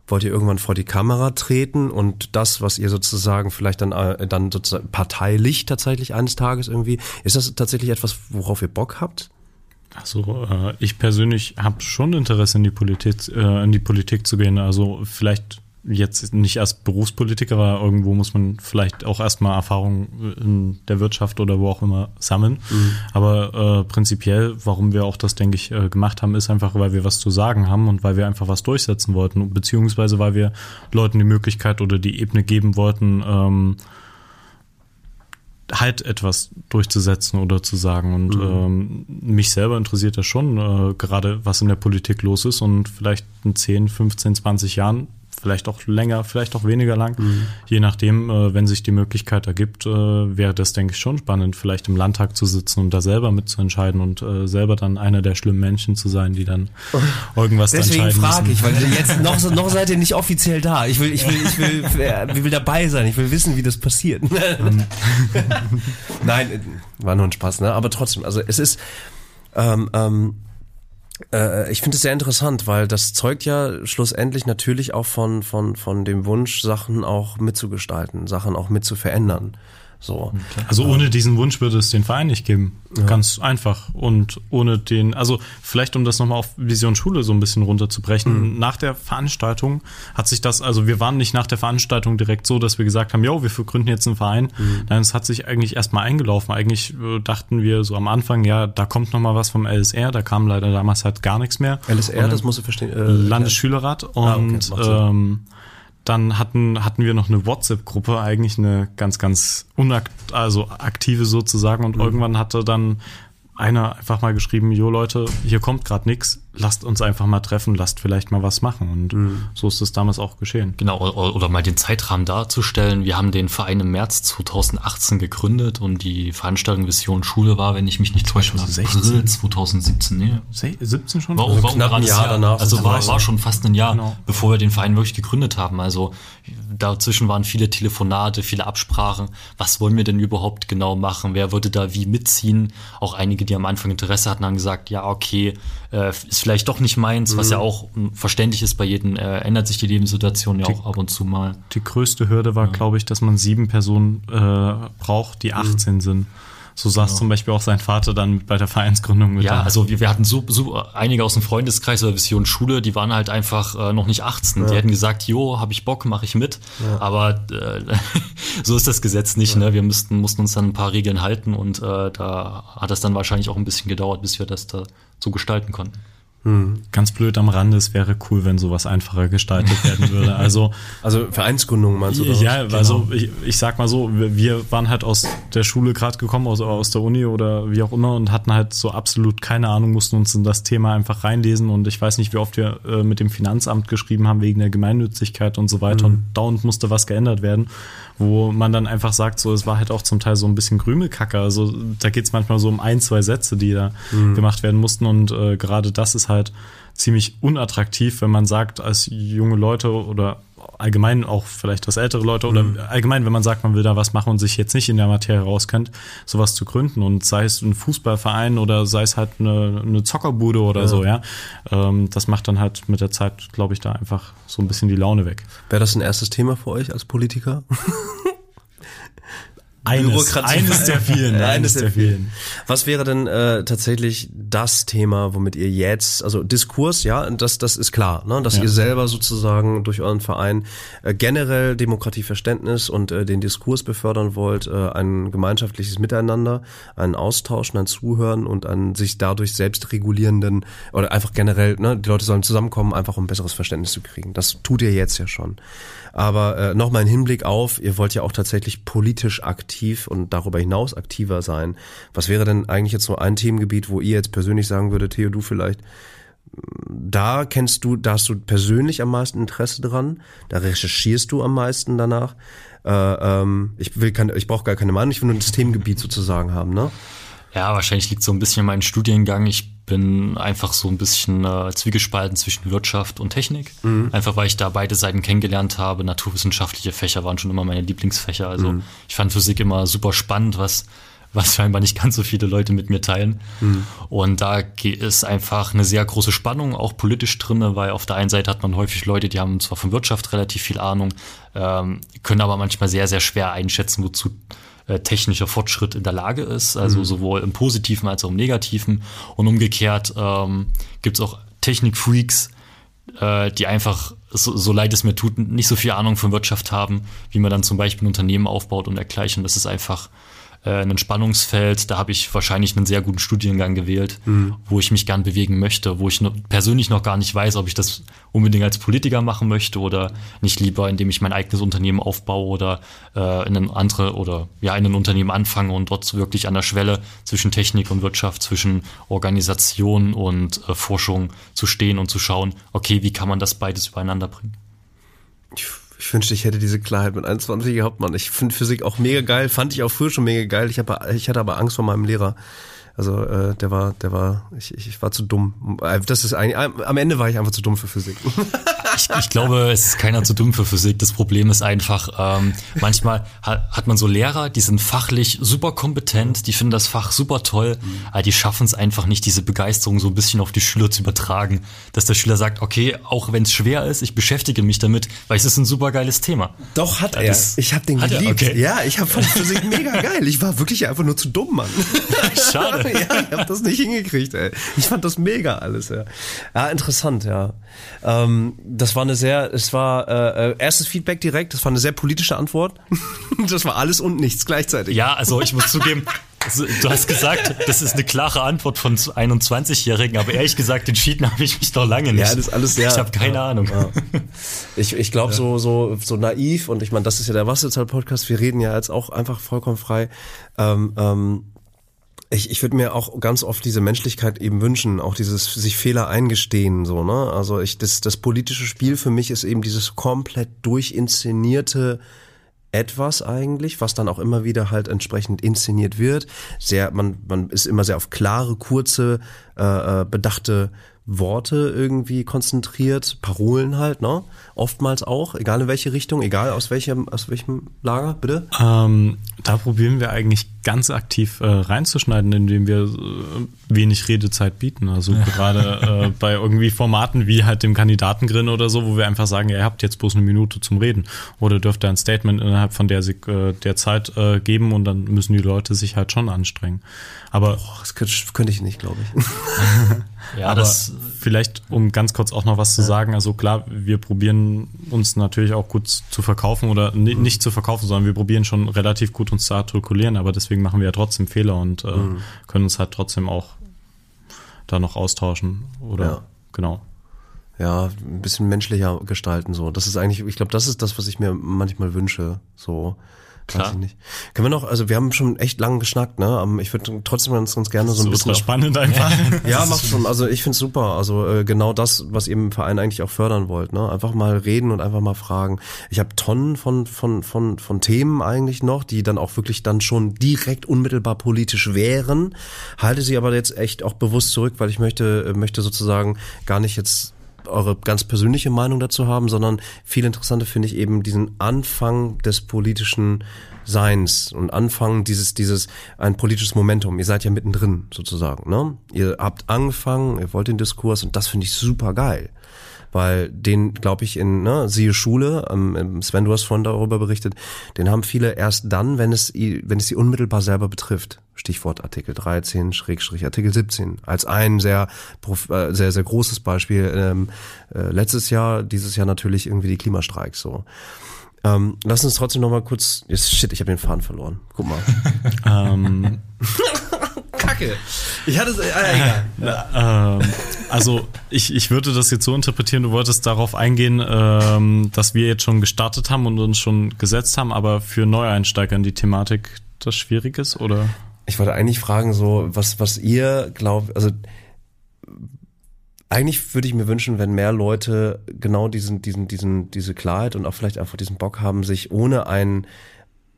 Speaker 2: Wollt ihr irgendwann vor die Kamera treten und das, was ihr sozusagen vielleicht dann, äh, dann sozusagen parteilich tatsächlich eines Tages irgendwie, ist das tatsächlich etwas, worauf ihr Bock habt?
Speaker 3: Also äh, ich persönlich habe schon Interesse in die Politik, äh, in die Politik zu gehen. Also vielleicht jetzt nicht als Berufspolitiker, aber irgendwo muss man vielleicht auch erstmal Erfahrung in der Wirtschaft oder wo auch immer sammeln. Aber äh, prinzipiell, warum wir auch das, denke ich, äh, gemacht haben, ist einfach, weil wir was zu sagen haben und weil wir einfach was durchsetzen wollten, beziehungsweise weil wir Leuten die Möglichkeit oder die Ebene geben wollten, ähm, halt etwas durchzusetzen oder zu sagen. Und ähm, mich selber interessiert das schon, äh, gerade was in der Politik los ist und vielleicht in 10, 15, 20 Jahren, vielleicht auch länger, vielleicht auch weniger lang, je nachdem, äh, wenn sich die Möglichkeit ergibt, äh, wäre das, denke ich, schon spannend, vielleicht im Landtag zu sitzen und da selber mitzuentscheiden und äh, selber dann einer der schlimmen Menschen zu sein, die dann irgendwas
Speaker 2: Deswegen
Speaker 3: entscheiden
Speaker 2: frage ich, weil jetzt noch, noch seid ihr nicht offiziell da. Ich will, ich will, ich will, ich will dabei sein. Ich will wissen, wie das passiert. Nein, äh, war nur ein Spaß, ne? Aber trotzdem, also es ist, ähm, ähm, äh, ich finde es sehr interessant, weil das zeugt ja schlussendlich natürlich auch von, von, von dem Wunsch, Sachen auch mitzugestalten, Sachen auch mit zu verändern. So.
Speaker 3: Also ohne diesen Wunsch würde es den Verein nicht geben. Ganz einfach. Und ohne den, also vielleicht um das nochmal auf Vision Schule so ein bisschen runterzubrechen. Nach der Veranstaltung hat sich das, also wir waren nicht nach der Veranstaltung direkt so, dass wir gesagt haben, jo, wir gründen jetzt einen Verein. Nein, es hat sich eigentlich erstmal eingelaufen. Eigentlich äh, dachten wir so am Anfang, ja, da kommt nochmal was vom LSR. Da kam leider damals halt gar nichts mehr.
Speaker 2: LSR, das musst du verstehen. Äh,
Speaker 3: Landesschülerrat und
Speaker 2: Ah, okay,
Speaker 3: ähm, dann hatten hatten wir noch eine WhatsApp-Gruppe, eigentlich eine ganz ganz unakt also aktive sozusagen
Speaker 2: Mhm.
Speaker 3: und irgendwann hatte dann einer einfach mal geschrieben, jo Leute, hier kommt gerade nix, lasst uns einfach mal treffen, lasst vielleicht mal was machen und
Speaker 2: Mhm.
Speaker 3: so ist es damals auch geschehen.
Speaker 4: Genau, oder mal den Zeitrahmen darzustellen. Wir haben den Verein im März 2018 gegründet und die Veranstaltung Vision Schule war, wenn ich mich nicht täusche,
Speaker 3: 2016.
Speaker 4: April 2017. Nee,
Speaker 3: Se- 17 schon?
Speaker 4: war,
Speaker 2: Also
Speaker 4: war
Speaker 2: knapp ein
Speaker 4: gerades
Speaker 2: Jahr danach
Speaker 4: Also war,
Speaker 2: sozusagen.
Speaker 4: war schon fast ein Jahr,
Speaker 3: Genau.
Speaker 4: bevor wir den Verein wirklich gegründet haben. Also dazwischen waren viele Telefonate, viele Absprachen. Was wollen wir denn überhaupt genau machen? Wer würde da wie mitziehen? Auch einige, die am Anfang Interesse hatten, haben gesagt, ja, okay, äh, ist vielleicht doch nicht meins, mhm. was ja auch verständlich ist bei jedem, äh, ändert sich die Lebenssituation ja die, auch ab und zu mal.
Speaker 3: Die größte Hürde war, ja. glaube ich, dass man sieben Personen äh, braucht, die 18 mhm. sind. So saß genau. zum Beispiel auch sein Vater dann bei der Vereinsgründung
Speaker 4: mit Ja, da. also wir, wir hatten so, so einige aus dem Freundeskreis oder Vision Schule, die waren halt einfach äh, noch nicht 18. Ja. Die hätten gesagt, jo, hab ich Bock, mache ich mit. Ja. Aber äh, so ist das Gesetz nicht. Ja. Ne? Wir müssten, mussten uns dann ein paar Regeln halten und äh, da hat das dann wahrscheinlich auch ein bisschen gedauert, bis wir das da so gestalten konnten.
Speaker 3: Hm. Ganz blöd am Rande, es wäre cool, wenn sowas einfacher gestaltet werden würde. Also,
Speaker 2: also Vereinsgründung meinst du?
Speaker 3: Ja, genau. also ich, ich sag mal so, wir waren halt aus der Schule gerade gekommen, aus, aus der Uni oder wie auch immer und hatten halt so absolut keine Ahnung, mussten uns in das Thema einfach reinlesen und ich weiß nicht, wie oft wir äh, mit dem Finanzamt geschrieben haben wegen der Gemeinnützigkeit und so weiter mhm. und dauernd musste was geändert werden wo man dann einfach sagt, so, es war halt auch zum Teil so ein bisschen Krümelkacke. Also da geht es manchmal so um ein, zwei Sätze, die da mhm. gemacht werden mussten. Und äh, gerade das ist halt ziemlich unattraktiv, wenn man sagt, als junge Leute oder allgemein auch vielleicht was ältere Leute oder mhm. allgemein, wenn man sagt, man will da was machen und sich jetzt nicht in der Materie rauskennt, sowas zu gründen und sei es ein Fußballverein oder sei es halt eine, eine Zockerbude oder ja. so, ja, ähm, das macht dann halt mit der Zeit, glaube ich, da einfach so ein bisschen die Laune weg.
Speaker 2: Wäre das ein erstes Thema für euch als Politiker?
Speaker 3: Eines, eines der vielen.
Speaker 2: eines der vielen. Was wäre denn äh, tatsächlich das Thema, womit ihr jetzt, also Diskurs, ja, das, das ist klar, ne, dass ja. ihr selber sozusagen durch euren Verein äh, generell Demokratieverständnis und äh, den Diskurs befördern wollt, äh, ein gemeinschaftliches Miteinander, einen Austausch, ein Zuhören und einen sich dadurch selbst regulierenden oder einfach generell, ne, die Leute sollen zusammenkommen, einfach um ein besseres Verständnis zu kriegen. Das tut ihr jetzt ja schon. Aber äh, nochmal ein Hinblick auf, ihr wollt ja auch tatsächlich politisch aktiv und darüber hinaus aktiver sein. Was wäre denn eigentlich jetzt so ein Themengebiet, wo ihr jetzt persönlich sagen würdet, Theo, du vielleicht, da kennst du, da hast du persönlich am meisten Interesse dran, da recherchierst du am meisten danach. Äh, ähm, ich will keine, ich brauche gar keine Meinung, ich will nur das Themengebiet sozusagen haben, ne?
Speaker 4: Ja, wahrscheinlich liegt so ein bisschen in meinem Studiengang. Ich bin einfach so ein bisschen äh, zwiegespalten zwischen Wirtschaft und Technik. Mhm. Einfach weil ich da beide Seiten kennengelernt habe. Naturwissenschaftliche Fächer waren schon immer meine Lieblingsfächer. Also mhm. ich fand Physik immer super spannend, was, was scheinbar nicht ganz so viele Leute mit mir teilen. Mhm. Und da ist einfach eine sehr große Spannung, auch politisch drinne, weil auf der einen Seite hat man häufig Leute, die haben zwar von Wirtschaft relativ viel Ahnung, ähm, können aber manchmal sehr, sehr schwer einschätzen, wozu äh, technischer Fortschritt in der Lage ist, also mhm. sowohl im Positiven als auch im Negativen. Und umgekehrt ähm, gibt es auch Technikfreaks, äh, die einfach, so, so leid es mir tut, nicht so viel Ahnung von Wirtschaft haben, wie man dann zum Beispiel ein Unternehmen aufbaut und dergleichen. Das ist einfach äh, ein Spannungsfeld. Da habe ich wahrscheinlich einen sehr guten Studiengang gewählt, mhm. wo ich mich gern bewegen möchte, wo ich noch, persönlich noch gar nicht weiß, ob ich das unbedingt als Politiker machen möchte oder nicht lieber, indem ich mein eigenes Unternehmen aufbaue oder äh, in ein andere oder ja in ein Unternehmen anfange und dort wirklich an der Schwelle zwischen Technik und Wirtschaft, zwischen Organisation und äh, Forschung zu stehen und zu schauen, okay, wie kann man das beides übereinander bringen?
Speaker 2: Ich wünschte, ich hätte diese Klarheit mit 21 gehabt, Mann. Ich finde Physik auch mega geil, fand ich auch früher schon mega geil. Ich, hab, ich hatte aber Angst vor meinem Lehrer. Also äh, der war, der war, ich, ich war zu dumm. Äh, das ist eigentlich, am Ende war ich einfach zu dumm für Physik.
Speaker 4: Ich, ich glaube, es ist keiner zu dumm für Physik. Das Problem ist einfach, ähm, manchmal hat, hat man so Lehrer, die sind fachlich super kompetent, die finden das Fach super toll, mhm. aber die schaffen es einfach nicht, diese Begeisterung so ein bisschen auf die Schüler zu übertragen. Dass der Schüler sagt, okay, auch wenn es schwer ist, ich beschäftige mich damit, weil es ist ein super geiles Thema.
Speaker 2: Doch, hat er. Das, ich habe den geliebt. Okay. Ja, ich habe Physik mega geil. Ich war wirklich einfach nur zu dumm, Mann.
Speaker 4: Schade.
Speaker 2: ja, ich habe das nicht hingekriegt, ey. Ich fand das mega alles, ja. Ja, interessant, ja. Ähm, das war eine sehr, es war äh, äh, erstes Feedback direkt, das war eine sehr politische Antwort. das war alles und nichts gleichzeitig.
Speaker 4: Ja, also ich muss zugeben, also, du hast gesagt, das ist eine klare Antwort von 21-Jährigen, aber ehrlich gesagt, entschieden habe ich mich noch lange nicht.
Speaker 2: Ja, das ist alles sehr.
Speaker 4: Ich habe keine
Speaker 2: ja,
Speaker 4: Ahnung. Ja.
Speaker 2: Ich, ich glaube, so, so, so naiv und ich meine, das ist ja der Wasserzahl-Podcast, wir reden ja jetzt auch einfach vollkommen frei. Ähm, ähm, ich, ich würde mir auch ganz oft diese Menschlichkeit eben wünschen, auch dieses sich Fehler eingestehen, so, ne? Also ich, das, das politische Spiel für mich ist eben dieses komplett durchinszenierte etwas eigentlich, was dann auch immer wieder halt entsprechend inszeniert wird. Sehr, man, man ist immer sehr auf klare, kurze äh, äh bedachte Worte irgendwie konzentriert, Parolen halt, ne? Oftmals auch, egal in welche Richtung, egal aus welchem, aus welchem Lager, bitte?
Speaker 3: Ähm, da probieren wir eigentlich ganz aktiv äh, reinzuschneiden, indem wir äh, wenig Redezeit bieten. Also gerade äh, bei irgendwie Formaten wie halt dem Kandidatengrin oder so, wo wir einfach sagen, ihr habt jetzt bloß eine Minute zum Reden. Oder dürft ihr ein Statement innerhalb von der, äh, der Zeit äh, geben und dann müssen die Leute sich halt schon anstrengen. Aber
Speaker 2: Boah, das könnte, könnte ich nicht, glaube ich.
Speaker 3: ja, aber das vielleicht, um ganz kurz auch noch was zu sagen, also klar, wir probieren uns natürlich auch gut zu verkaufen oder mhm. nicht zu verkaufen, sondern wir probieren schon relativ gut uns zu artikulieren, aber deswegen machen wir ja trotzdem Fehler und äh, mhm. können uns halt trotzdem auch da noch austauschen oder ja. genau.
Speaker 2: Ja, ein bisschen menschlicher gestalten so. Das ist eigentlich, ich glaube, das ist das, was ich mir manchmal wünsche. So, Klar. Weiß ich nicht. Können wir noch, also wir haben schon echt lang geschnackt, ne? Ich würde trotzdem ganz, ganz gerne so ein bisschen.
Speaker 3: spannend einfach.
Speaker 2: ja, macht schon. Also ich find's super. Also äh, genau das, was ihr im Verein eigentlich auch fördern wollt, ne? Einfach mal reden und einfach mal fragen. Ich habe Tonnen von, von, von, von Themen eigentlich noch, die dann auch wirklich dann schon direkt unmittelbar politisch wären. Halte sie aber jetzt echt auch bewusst zurück, weil ich möchte, äh, möchte sozusagen gar nicht jetzt eure ganz persönliche Meinung dazu haben, sondern viel interessanter finde ich eben diesen Anfang des politischen Seins und Anfang dieses, dieses, ein politisches Momentum. Ihr seid ja mittendrin sozusagen, ne? Ihr habt angefangen, ihr wollt den Diskurs und das finde ich super geil weil den, glaube ich, in ne, siehe Schule, ähm, Sven, du hast vorhin darüber berichtet, den haben viele erst dann, wenn es, wenn es sie unmittelbar selber betrifft. Stichwort Artikel 13, Schrägstrich Artikel 17. Als ein sehr, äh, sehr, sehr großes Beispiel. Ähm, äh, letztes Jahr, dieses Jahr natürlich irgendwie die Klimastreiks so. Ähm, lass uns trotzdem noch mal kurz. Jetzt, shit, ich habe den Faden verloren. Guck mal. ähm, Kacke. Ich hatte es. Äh, egal.
Speaker 3: Ja. Ähm, also ich, ich würde das jetzt so interpretieren, du wolltest darauf eingehen, ähm, dass wir jetzt schon gestartet haben und uns schon gesetzt haben, aber für Neueinsteiger in die Thematik das schwierig ist, oder?
Speaker 2: Ich wollte eigentlich fragen, so, was, was ihr glaubt, also eigentlich würde ich mir wünschen, wenn mehr Leute genau diesen, diesen, diesen, diese Klarheit und auch vielleicht einfach diesen Bock haben, sich ohne ein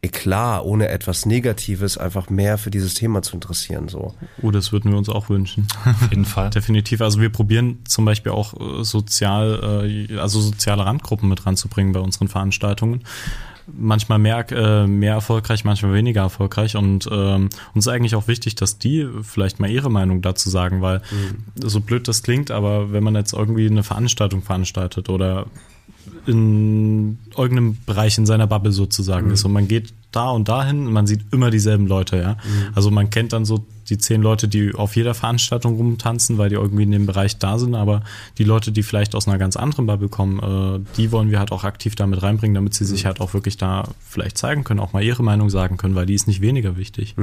Speaker 2: Eklat, ohne etwas Negatives einfach mehr für dieses Thema zu interessieren. So.
Speaker 3: Oh, das würden wir uns auch wünschen. Auf jeden Fall. Definitiv. Also wir probieren zum Beispiel auch äh, sozial, äh, also soziale Randgruppen mit ranzubringen bei unseren Veranstaltungen manchmal mehr, äh, mehr erfolgreich, manchmal weniger erfolgreich. Und ähm, uns ist eigentlich auch wichtig, dass die vielleicht mal ihre Meinung dazu sagen, weil mhm. so blöd das klingt, aber wenn man jetzt irgendwie eine Veranstaltung veranstaltet oder in irgendeinem Bereich in seiner Bubble sozusagen mhm. ist und man geht da und dahin und man sieht immer dieselben Leute, ja. Mhm. Also man kennt dann so die zehn Leute, die auf jeder Veranstaltung rumtanzen, weil die irgendwie in dem Bereich da sind, aber die Leute, die vielleicht aus einer ganz anderen Bubble kommen, äh, die wollen wir halt auch aktiv damit reinbringen, damit sie sich mhm. halt auch wirklich da vielleicht zeigen können, auch mal ihre Meinung sagen können, weil die ist nicht weniger wichtig.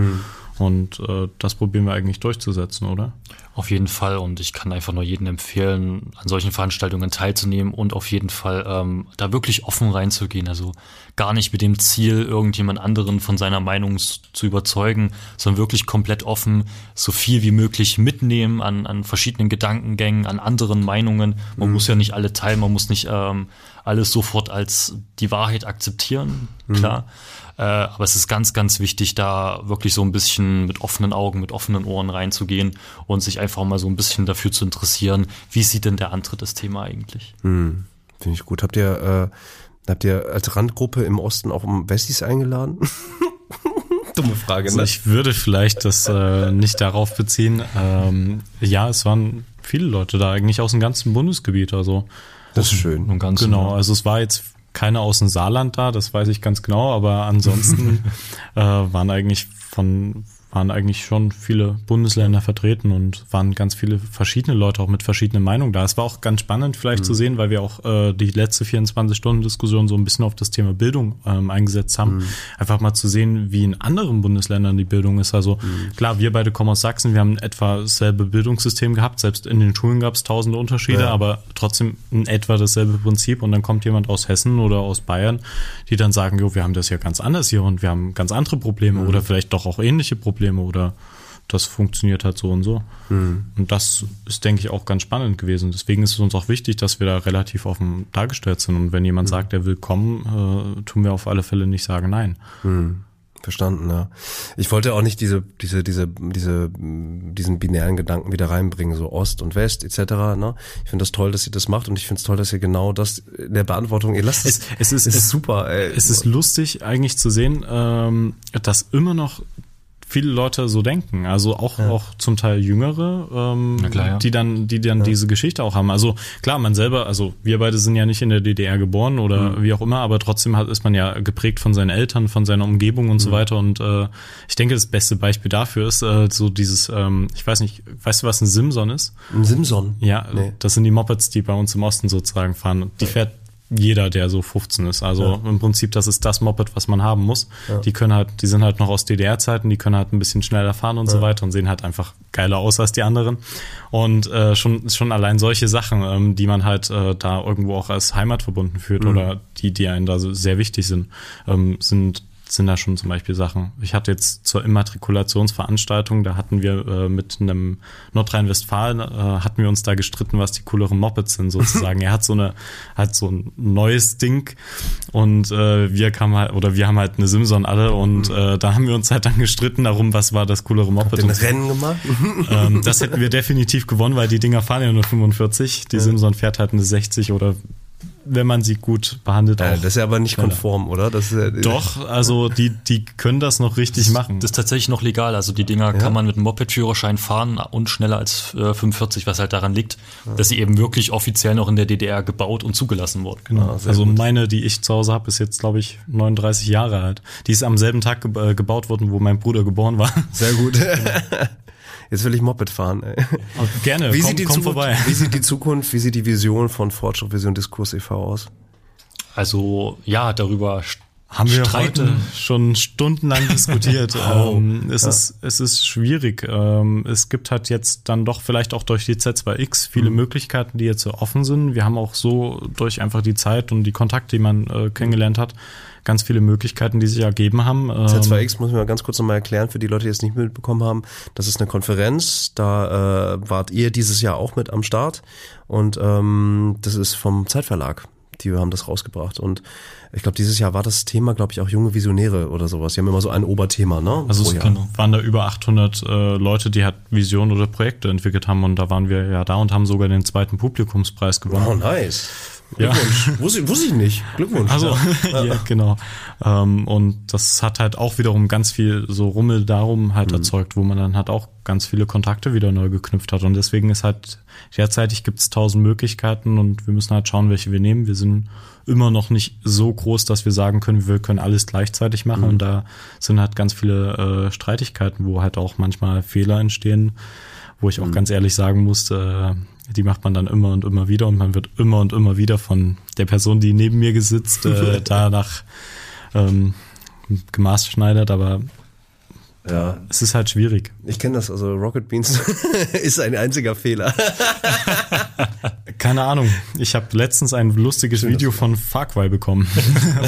Speaker 3: Und äh, das probieren wir eigentlich durchzusetzen, oder?
Speaker 4: Auf jeden Fall und ich kann einfach nur jedem empfehlen, an solchen Veranstaltungen teilzunehmen und auf jeden Fall ähm, da wirklich offen reinzugehen. Also gar nicht mit dem Ziel, irgendjemand anderen von seiner Meinung zu überzeugen, sondern wirklich komplett offen, so viel wie möglich mitnehmen an, an verschiedenen Gedankengängen, an anderen Meinungen. Man mhm. muss ja nicht alle teilen, man muss nicht ähm, alles sofort als die Wahrheit akzeptieren, mhm. klar. Äh, aber es ist ganz, ganz wichtig, da wirklich so ein bisschen mit offenen Augen, mit offenen Ohren reinzugehen und sich einfach mal so ein bisschen dafür zu interessieren, wie sieht denn der andere das Thema eigentlich?
Speaker 2: Mhm. Finde ich gut. Habt ihr äh, Habt ihr als Randgruppe im Osten auch um Wessis eingeladen?
Speaker 3: Dumme Frage, also ne? Also ich würde vielleicht das äh, nicht darauf beziehen. Ähm, ja, es waren viele Leute da, eigentlich aus dem ganzen Bundesgebiet. Also
Speaker 2: das ist schön.
Speaker 3: Und ganz genau, also es war jetzt keiner aus dem Saarland da, das weiß ich ganz genau, aber ansonsten äh, waren eigentlich von waren eigentlich schon viele Bundesländer vertreten und waren ganz viele verschiedene Leute auch mit verschiedenen Meinungen da. Es war auch ganz spannend vielleicht mhm. zu sehen, weil wir auch äh, die letzte 24-Stunden-Diskussion so ein bisschen auf das Thema Bildung ähm, eingesetzt haben. Mhm. Einfach mal zu sehen, wie in anderen Bundesländern die Bildung ist. Also mhm. klar, wir beide kommen aus Sachsen, wir haben etwa dasselbe Bildungssystem gehabt. Selbst in den Schulen gab es tausende Unterschiede, ja. aber trotzdem in etwa dasselbe Prinzip. Und dann kommt jemand aus Hessen oder aus Bayern, die dann sagen, jo, wir haben das ja ganz anders hier und wir haben ganz andere Probleme mhm. oder vielleicht doch auch ähnliche Probleme. Probleme oder das funktioniert halt so und so. Mhm. Und das ist, denke ich, auch ganz spannend gewesen. Deswegen ist es uns auch wichtig, dass wir da relativ offen dargestellt sind. Und wenn jemand mhm. sagt, er will kommen, äh, tun wir auf alle Fälle nicht sagen nein.
Speaker 2: Mhm. Verstanden, ja. Ich wollte auch nicht diese, diese, diese, diese, diesen binären Gedanken wieder reinbringen, so Ost und West etc. Ne? Ich finde das toll, dass ihr das macht und ich finde es toll, dass ihr genau das in der Beantwortung, ihr lasst
Speaker 3: es, es ist, es ist super. Ey. Es ist lustig eigentlich zu sehen, ähm, dass immer noch viele Leute so denken. Also auch, ja. auch zum Teil Jüngere, ähm, klar, ja. die dann, die dann ja. diese Geschichte auch haben. Also klar, man selber, also wir beide sind ja nicht in der DDR geboren oder mhm. wie auch immer, aber trotzdem hat, ist man ja geprägt von seinen Eltern, von seiner Umgebung und mhm. so weiter. Und äh, ich denke, das beste Beispiel dafür ist äh, so dieses, ähm, ich weiß nicht, weißt du, was ein Simson ist?
Speaker 2: Ein Simson?
Speaker 3: Ja, nee. das sind die Mopeds, die bei uns im Osten sozusagen fahren. Die fährt jeder, der so 15 ist. Also ja. im Prinzip, das ist das Moped, was man haben muss. Ja. Die können halt, die sind halt noch aus DDR-Zeiten, die können halt ein bisschen schneller fahren und ja. so weiter und sehen halt einfach geiler aus als die anderen. Und äh, schon, schon allein solche Sachen, ähm, die man halt äh, da irgendwo auch als Heimat verbunden führt mhm. oder die, die einen da so sehr wichtig sind, ähm, sind sind da schon zum Beispiel Sachen. Ich hatte jetzt zur Immatrikulationsveranstaltung, da hatten wir äh, mit einem Nordrhein-Westfalen, äh, hatten wir uns da gestritten, was die cooleren Mopeds sind sozusagen. er hat so eine, hat so ein neues Ding und äh, wir kamen halt, oder wir haben halt eine Simson alle und mhm. äh, da haben wir uns halt dann gestritten darum, was war das coolere Moped.
Speaker 2: Den Rennen gemacht?
Speaker 3: ähm, das hätten wir definitiv gewonnen, weil die Dinger fahren ja nur 45. Die ja. Simson fährt halt eine 60 oder wenn man sie gut behandelt.
Speaker 2: Ja, das ist ja aber nicht konform, oder? Das
Speaker 3: ist ja,
Speaker 2: Doch,
Speaker 3: also die, die können das noch richtig
Speaker 4: das,
Speaker 3: machen.
Speaker 4: Das ist tatsächlich noch legal. Also die Dinger ja. kann man mit einem Moped-Führerschein fahren und schneller als äh, 45, was halt daran liegt, ja. dass sie eben wirklich offiziell noch in der DDR gebaut und zugelassen wurden.
Speaker 3: Genau. Ah, also gut. meine, die ich zu Hause habe, ist jetzt, glaube ich, 39 Jahre alt. Die ist am selben Tag ge äh, gebaut worden, wo mein Bruder geboren war.
Speaker 2: Sehr gut. Jetzt will ich Moped fahren. Ey.
Speaker 3: Oh, gerne,
Speaker 2: wie komm, sieht die komm Zukunft, vorbei. Wie sieht die Zukunft, wie sieht die Vision von Fortschritt Vision Diskurs e.V. aus?
Speaker 4: Also ja, darüber
Speaker 3: haben wir heute schon stundenlang diskutiert. oh, ähm, es, ja. ist, es ist schwierig. Ähm, es gibt halt jetzt dann doch vielleicht auch durch die Z2X viele mhm. Möglichkeiten, die jetzt so offen sind. Wir haben auch so durch einfach die Zeit und die Kontakte, die man äh, kennengelernt hat, ganz viele Möglichkeiten, die sich ergeben haben.
Speaker 2: Z2X muss ich mal ganz kurz nochmal erklären, für die Leute, die es nicht mitbekommen haben. Das ist eine Konferenz, da äh, wart ihr dieses Jahr auch mit am Start und ähm, das ist vom Zeitverlag. Die haben das rausgebracht und ich glaube, dieses Jahr war das Thema, glaube ich, auch junge Visionäre oder sowas. Die haben immer so ein Oberthema, ne?
Speaker 3: Also es genau. waren da über 800 äh, Leute, die halt Visionen oder Projekte entwickelt haben und da waren wir ja da und haben sogar den zweiten Publikumspreis gewonnen.
Speaker 2: Oh, nice. Glückwunsch. Ja. Wusste, wusste ich nicht. Glückwunsch.
Speaker 3: Also, ja, ja genau. Ähm, und das hat halt auch wiederum ganz viel so Rummel darum halt mhm. erzeugt, wo man dann halt auch ganz viele Kontakte wieder neu geknüpft hat. Und deswegen ist halt, derzeitig gibt es tausend Möglichkeiten und wir müssen halt schauen, welche wir nehmen. Wir sind immer noch nicht so groß, dass wir sagen können, wir können alles gleichzeitig machen. Mhm. Und da sind halt ganz viele äh, Streitigkeiten, wo halt auch manchmal Fehler entstehen, wo ich auch mhm. ganz ehrlich sagen musste, äh, die macht man dann immer und immer wieder und man wird immer und immer wieder von der Person, die neben mir gesitzt, äh, danach ähm, gemaßschneidert, aber ja. Es ist halt schwierig.
Speaker 2: Ich kenne das, also Rocket Beans ist ein einziger Fehler.
Speaker 3: Keine Ahnung. Ich habe letztens ein lustiges Schön, Video von Farquay bekommen.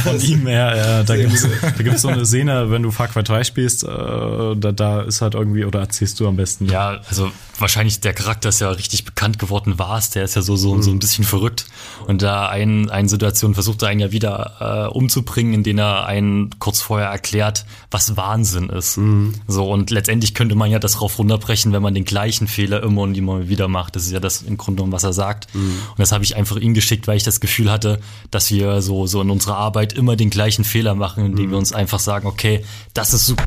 Speaker 3: von ihm. Ja, äh, da gibt es da gibt's so eine Szene, wenn du Farquay 3 spielst, äh, da, da ist halt irgendwie, oder erzählst du am besten?
Speaker 4: Ja, also wahrscheinlich der Charakter ist ja richtig bekannt geworden, war es, der ist ja so, so, so ein bisschen verrückt. Und da ein, eine Situation versucht er einen ja wieder äh, umzubringen, in denen er einen kurz vorher erklärt, was Wahnsinn ist. Mhm. So, und letztendlich könnte man ja das drauf runterbrechen, wenn man den gleichen Fehler immer und immer wieder macht. Das ist ja das im Grunde genommen, was er sagt. Mhm. Und das habe ich einfach ihm geschickt, weil ich das Gefühl hatte, dass wir so, so in unserer Arbeit immer den gleichen Fehler machen, indem mhm. wir uns einfach sagen, okay, das ist super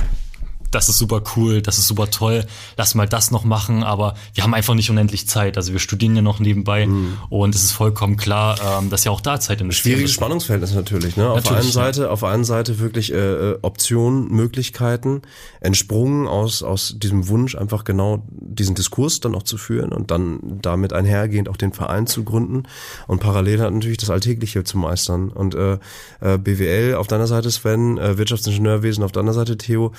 Speaker 4: das ist super cool, das ist super toll, lass mal das noch machen, aber wir haben einfach nicht unendlich Zeit. Also wir studieren ja noch nebenbei mhm. und es ist vollkommen klar, ähm, dass ja auch da Zeit
Speaker 2: investiert Schwieriges Spannungsverhältnis natürlich. Ne? Auf der einen Seite, ja. auf der einen Seite wirklich äh, äh, Optionen, Möglichkeiten, entsprungen aus aus diesem Wunsch, einfach genau diesen Diskurs dann auch zu führen und dann damit einhergehend auch den Verein zu gründen und parallel hat natürlich das Alltägliche zu meistern. Und äh, äh, BWL auf deiner Seite Sven, äh, Wirtschaftsingenieurwesen auf deiner Seite Theo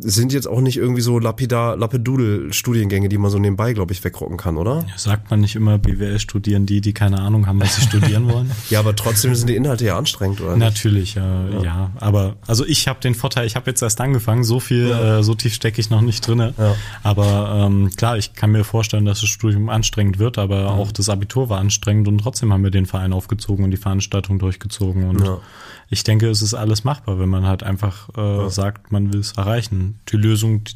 Speaker 2: sind jetzt auch nicht irgendwie so lapidar, Lapidudel-Studiengänge, die man so nebenbei, glaube ich, wegrocken kann, oder?
Speaker 3: Sagt man nicht immer, BWL studieren die, die keine Ahnung haben, was sie studieren wollen?
Speaker 2: Ja, aber trotzdem sind die Inhalte ja anstrengend, oder?
Speaker 3: Natürlich, äh, ja. ja. Aber also ich habe den Vorteil, ich habe jetzt erst angefangen, so viel, ja. äh, so tief stecke ich noch nicht drinne. Ja. Aber ähm, klar, ich kann mir vorstellen, dass das Studium anstrengend wird, aber auch das Abitur war anstrengend und trotzdem haben wir den Verein aufgezogen und die Veranstaltung durchgezogen und ich denke, es ist alles machbar, wenn man halt einfach äh, ja. sagt, man will es erreichen. Die Lösung, die,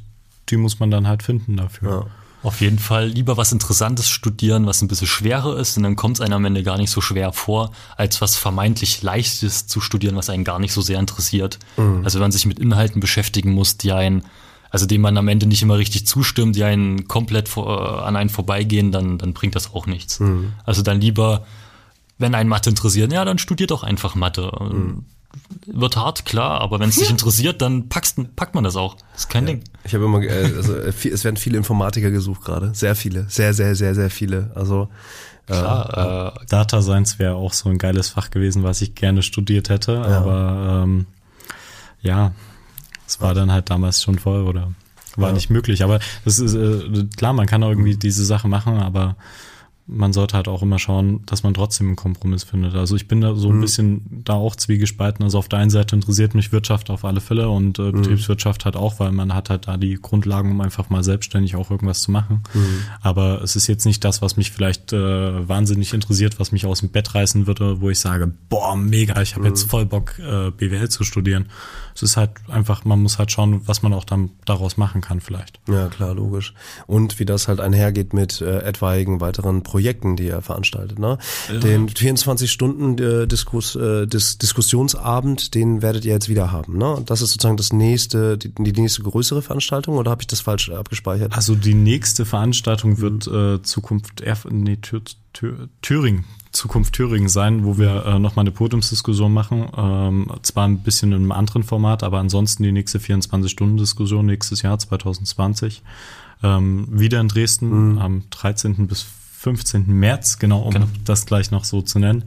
Speaker 3: die, muss man dann halt finden dafür. Ja.
Speaker 4: Auf jeden Fall lieber was Interessantes studieren, was ein bisschen schwerer ist, und dann kommt es einem am Ende gar nicht so schwer vor, als was vermeintlich Leichtes zu studieren, was einen gar nicht so sehr interessiert. Mhm. Also wenn man sich mit Inhalten beschäftigen muss, die einen, also dem man am Ende nicht immer richtig zustimmt, die einen komplett vor, an einen vorbeigehen, dann, dann bringt das auch nichts. Mhm. Also dann lieber wenn ein Mathe interessiert, ja, dann studiert doch einfach Mathe. Mhm. Wird hart, klar, aber wenn es dich interessiert, dann packst, packt man das auch. Das ist kein ja, Ding.
Speaker 2: Ich habe immer, äh, also äh, es werden viele Informatiker gesucht gerade. Sehr viele. Sehr, sehr, sehr, sehr viele. Also
Speaker 3: Klar, äh, äh, Data Science wäre auch so ein geiles Fach gewesen, was ich gerne studiert hätte, ja. aber ähm, ja, es war dann halt damals schon voll oder war ja. nicht möglich. Aber das ist äh, klar, man kann irgendwie diese Sache machen, aber man sollte halt auch immer schauen, dass man trotzdem einen Kompromiss findet. Also ich bin da so ein mhm. bisschen da auch zwiegespalten. Also auf der einen Seite interessiert mich Wirtschaft auf alle Fälle und äh, mhm. Betriebswirtschaft halt auch, weil man hat halt da die Grundlagen, um einfach mal selbstständig auch irgendwas zu machen. Mhm. Aber es ist jetzt nicht das, was mich vielleicht äh, wahnsinnig interessiert, was mich aus dem Bett reißen würde, wo ich sage, boah, mega, ich habe jetzt mhm. voll Bock, äh, BWL zu studieren. Es ist halt einfach, man muss halt schauen, was man auch dann daraus machen kann vielleicht.
Speaker 2: Ja, klar, logisch. Und wie das halt einhergeht mit äh, etwaigen weiteren Projekten die er veranstaltet. Ne? Ja. Den 24-Stunden-Diskus, äh, Dis Diskussionsabend, den werdet ihr jetzt wieder haben. Ne? Das ist sozusagen das nächste, die, die nächste größere Veranstaltung oder habe ich das falsch abgespeichert?
Speaker 3: Also die nächste Veranstaltung wird äh, Zukunft Erf nee, Thür Thür Thüringen. Zukunft Thüringen sein, wo wir äh, nochmal eine Podiumsdiskussion machen. Ähm, zwar ein bisschen in einem anderen Format, aber ansonsten die nächste 24-Stunden-Diskussion nächstes Jahr 2020. Ähm, wieder in Dresden mhm. am 13. bis 15. März, genau, um genau. das gleich noch so zu nennen.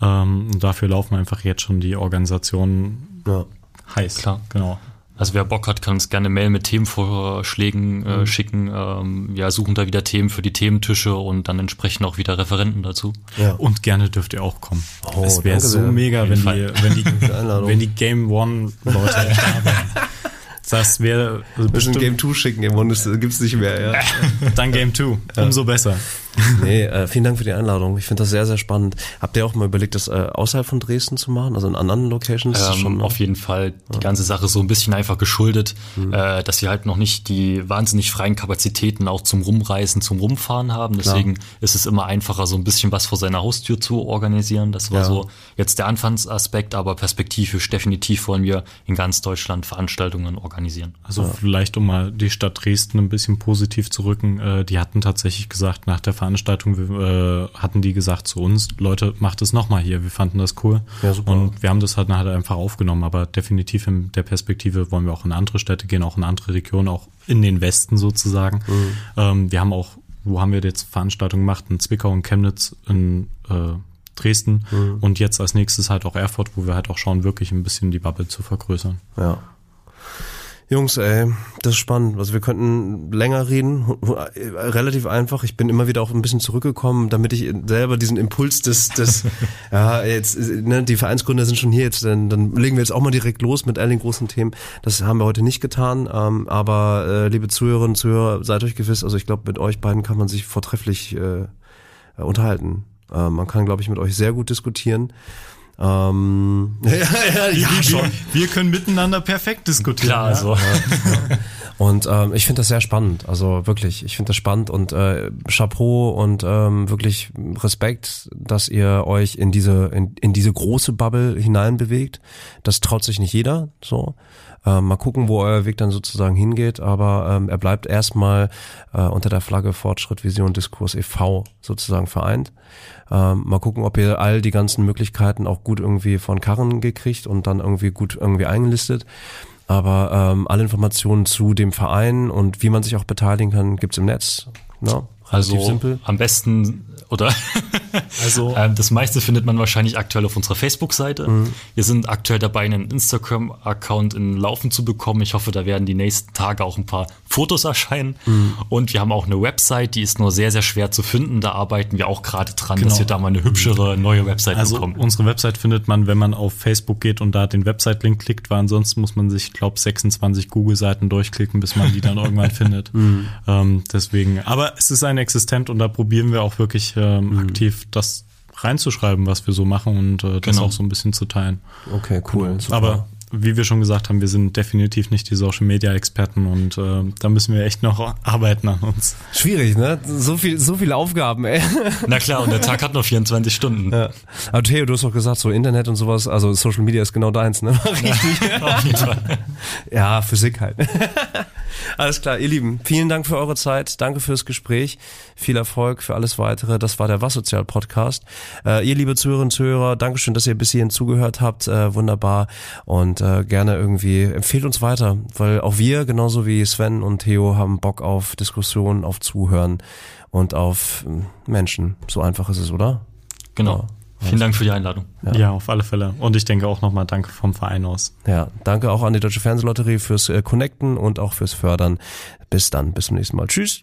Speaker 3: Ähm, dafür laufen einfach jetzt schon die Organisationen ja. heiß.
Speaker 4: Klar. Genau. Also wer Bock hat, kann uns gerne Mail mit Themenvorschlägen äh, mhm. schicken. Ähm, wir suchen da wieder Themen für die Thementische und dann entsprechend auch wieder Referenten dazu.
Speaker 3: Ja. Und gerne dürft ihr auch kommen. Oh, es wäre so mega, wenn die, wenn die, wenn die Game One Leute da wären. Das wäre
Speaker 2: bestimmt Game 2 schicken, im Grunde gibt's nicht mehr, ja.
Speaker 3: Dann Game 2, umso besser.
Speaker 2: Nee, äh, vielen Dank für die Einladung. Ich finde das sehr, sehr spannend. Habt ihr auch mal überlegt, das äh, außerhalb von Dresden zu machen, also in anderen Locations?
Speaker 4: Ähm, schon, ne? Auf jeden Fall. Die ja. ganze Sache so ein bisschen einfach geschuldet, mhm. äh, dass wir halt noch nicht die wahnsinnig freien Kapazitäten auch zum Rumreisen, zum Rumfahren haben. Deswegen Klar. ist es immer einfacher, so ein bisschen was vor seiner Haustür zu organisieren. Das war ja. so jetzt der Anfangsaspekt, aber perspektivisch definitiv wollen wir in ganz Deutschland Veranstaltungen organisieren.
Speaker 3: Also ja. vielleicht, um mal die Stadt Dresden ein bisschen positiv zu rücken, äh, die hatten tatsächlich gesagt, nach der Veranstaltung Veranstaltung äh, hatten die gesagt zu uns, Leute, macht es nochmal hier, wir fanden das cool. Ja, super. Und wir haben das halt nachher einfach aufgenommen, aber definitiv in der Perspektive wollen wir auch in andere Städte gehen, auch in andere Regionen, auch in den Westen sozusagen. Mhm. Ähm, wir haben auch, wo haben wir jetzt Veranstaltungen gemacht? In Zwickau und Chemnitz, in äh, Dresden mhm. und jetzt als nächstes halt auch Erfurt, wo wir halt auch schauen, wirklich ein bisschen die Bubble zu vergrößern.
Speaker 2: Ja. Jungs, ey, das ist spannend. Also wir könnten länger reden, relativ einfach. Ich bin immer wieder auch ein bisschen zurückgekommen, damit ich selber diesen Impuls des, des ja, jetzt, ne, die Vereinsgründer sind schon hier, jetzt, dann, dann legen wir jetzt auch mal direkt los mit all den großen Themen. Das haben wir heute nicht getan, ähm, aber äh, liebe Zuhörerinnen und Zuhörer, seid euch gewiss, also ich glaube, mit euch beiden kann man sich vortrefflich äh, unterhalten. Äh, man kann, glaube ich, mit euch sehr gut diskutieren. Ähm,
Speaker 3: ja, ja, ja, wir, schon. Wir können miteinander perfekt diskutieren. Klar,
Speaker 2: also. Ja, ja. Und ähm, ich finde das sehr spannend, also wirklich, ich finde das spannend und äh, Chapeau und ähm, wirklich Respekt, dass ihr euch in diese in, in diese große Bubble hineinbewegt. Das traut sich nicht jeder, so. Ähm, mal gucken, wo euer Weg dann sozusagen hingeht, aber ähm, er bleibt erstmal äh, unter der Flagge Fortschritt, Vision, Diskurs e.V. sozusagen vereint. Ähm, mal gucken, ob ihr all die ganzen Möglichkeiten auch gut irgendwie von Karren gekriegt und dann irgendwie gut irgendwie eingelistet. Aber ähm, alle Informationen zu dem Verein und wie man sich auch beteiligen kann, gibt's im Netz.
Speaker 4: Ne? Relativ also simpel. am besten oder Also ähm, das meiste findet man wahrscheinlich aktuell auf unserer Facebook-Seite. Mhm. Wir sind aktuell dabei, einen Instagram-Account in Laufen zu bekommen. Ich hoffe, da werden die nächsten Tage auch ein paar Fotos erscheinen. Mhm. Und wir haben auch eine Website, die ist nur sehr, sehr schwer zu finden. Da arbeiten wir auch gerade dran, genau. dass wir da mal eine hübschere neue Website
Speaker 3: also
Speaker 4: bekommen.
Speaker 3: Unsere Website findet man, wenn man auf Facebook geht und da den Website-Link klickt, weil ansonsten muss man sich, glaube 26 Google-Seiten durchklicken, bis man die dann irgendwann findet. Mhm. Ähm, deswegen, aber es ist ein existent und da probieren wir auch wirklich ähm, mhm. aktiv das reinzuschreiben, was wir so machen und äh, das genau. auch so ein bisschen zu teilen.
Speaker 2: Okay, cool.
Speaker 3: Genau. Aber wie wir schon gesagt haben, wir sind definitiv nicht die Social Media Experten und äh, da müssen wir echt noch arbeiten an uns.
Speaker 2: Schwierig, ne? So viel, so viele Aufgaben, ey.
Speaker 4: Na klar, und der Tag hat noch 24 Stunden.
Speaker 2: Ja. Aber Theo, du hast doch gesagt, so Internet und sowas, also Social Media ist genau deins, ne? Richtig. Ja, auf jeden Fall. Ja, Physik halt. Alles klar, ihr Lieben, vielen Dank für eure Zeit, danke fürs Gespräch, viel Erfolg für alles weitere. Das war der Was Sozial Podcast. Äh, ihr liebe Zuhörerinnen und Zuhörer, Dankeschön, dass ihr bis hierhin zugehört habt, äh, wunderbar und äh, gerne irgendwie empfehlt uns weiter, weil auch wir genauso wie Sven und Theo haben Bock auf Diskussionen, auf Zuhören und auf hm, Menschen. So einfach ist es, oder?
Speaker 4: Genau. Ja. Vielen Dank für die Einladung.
Speaker 3: Ja. ja. auf alle Fälle. Und ich denke auch nochmal Danke vom Verein aus.
Speaker 2: Ja, danke auch an die Deutsche Fernsehlotterie fürs äh, Connecten und auch fürs Fördern. Bis dann, bis zum nächsten Mal. Tschüss.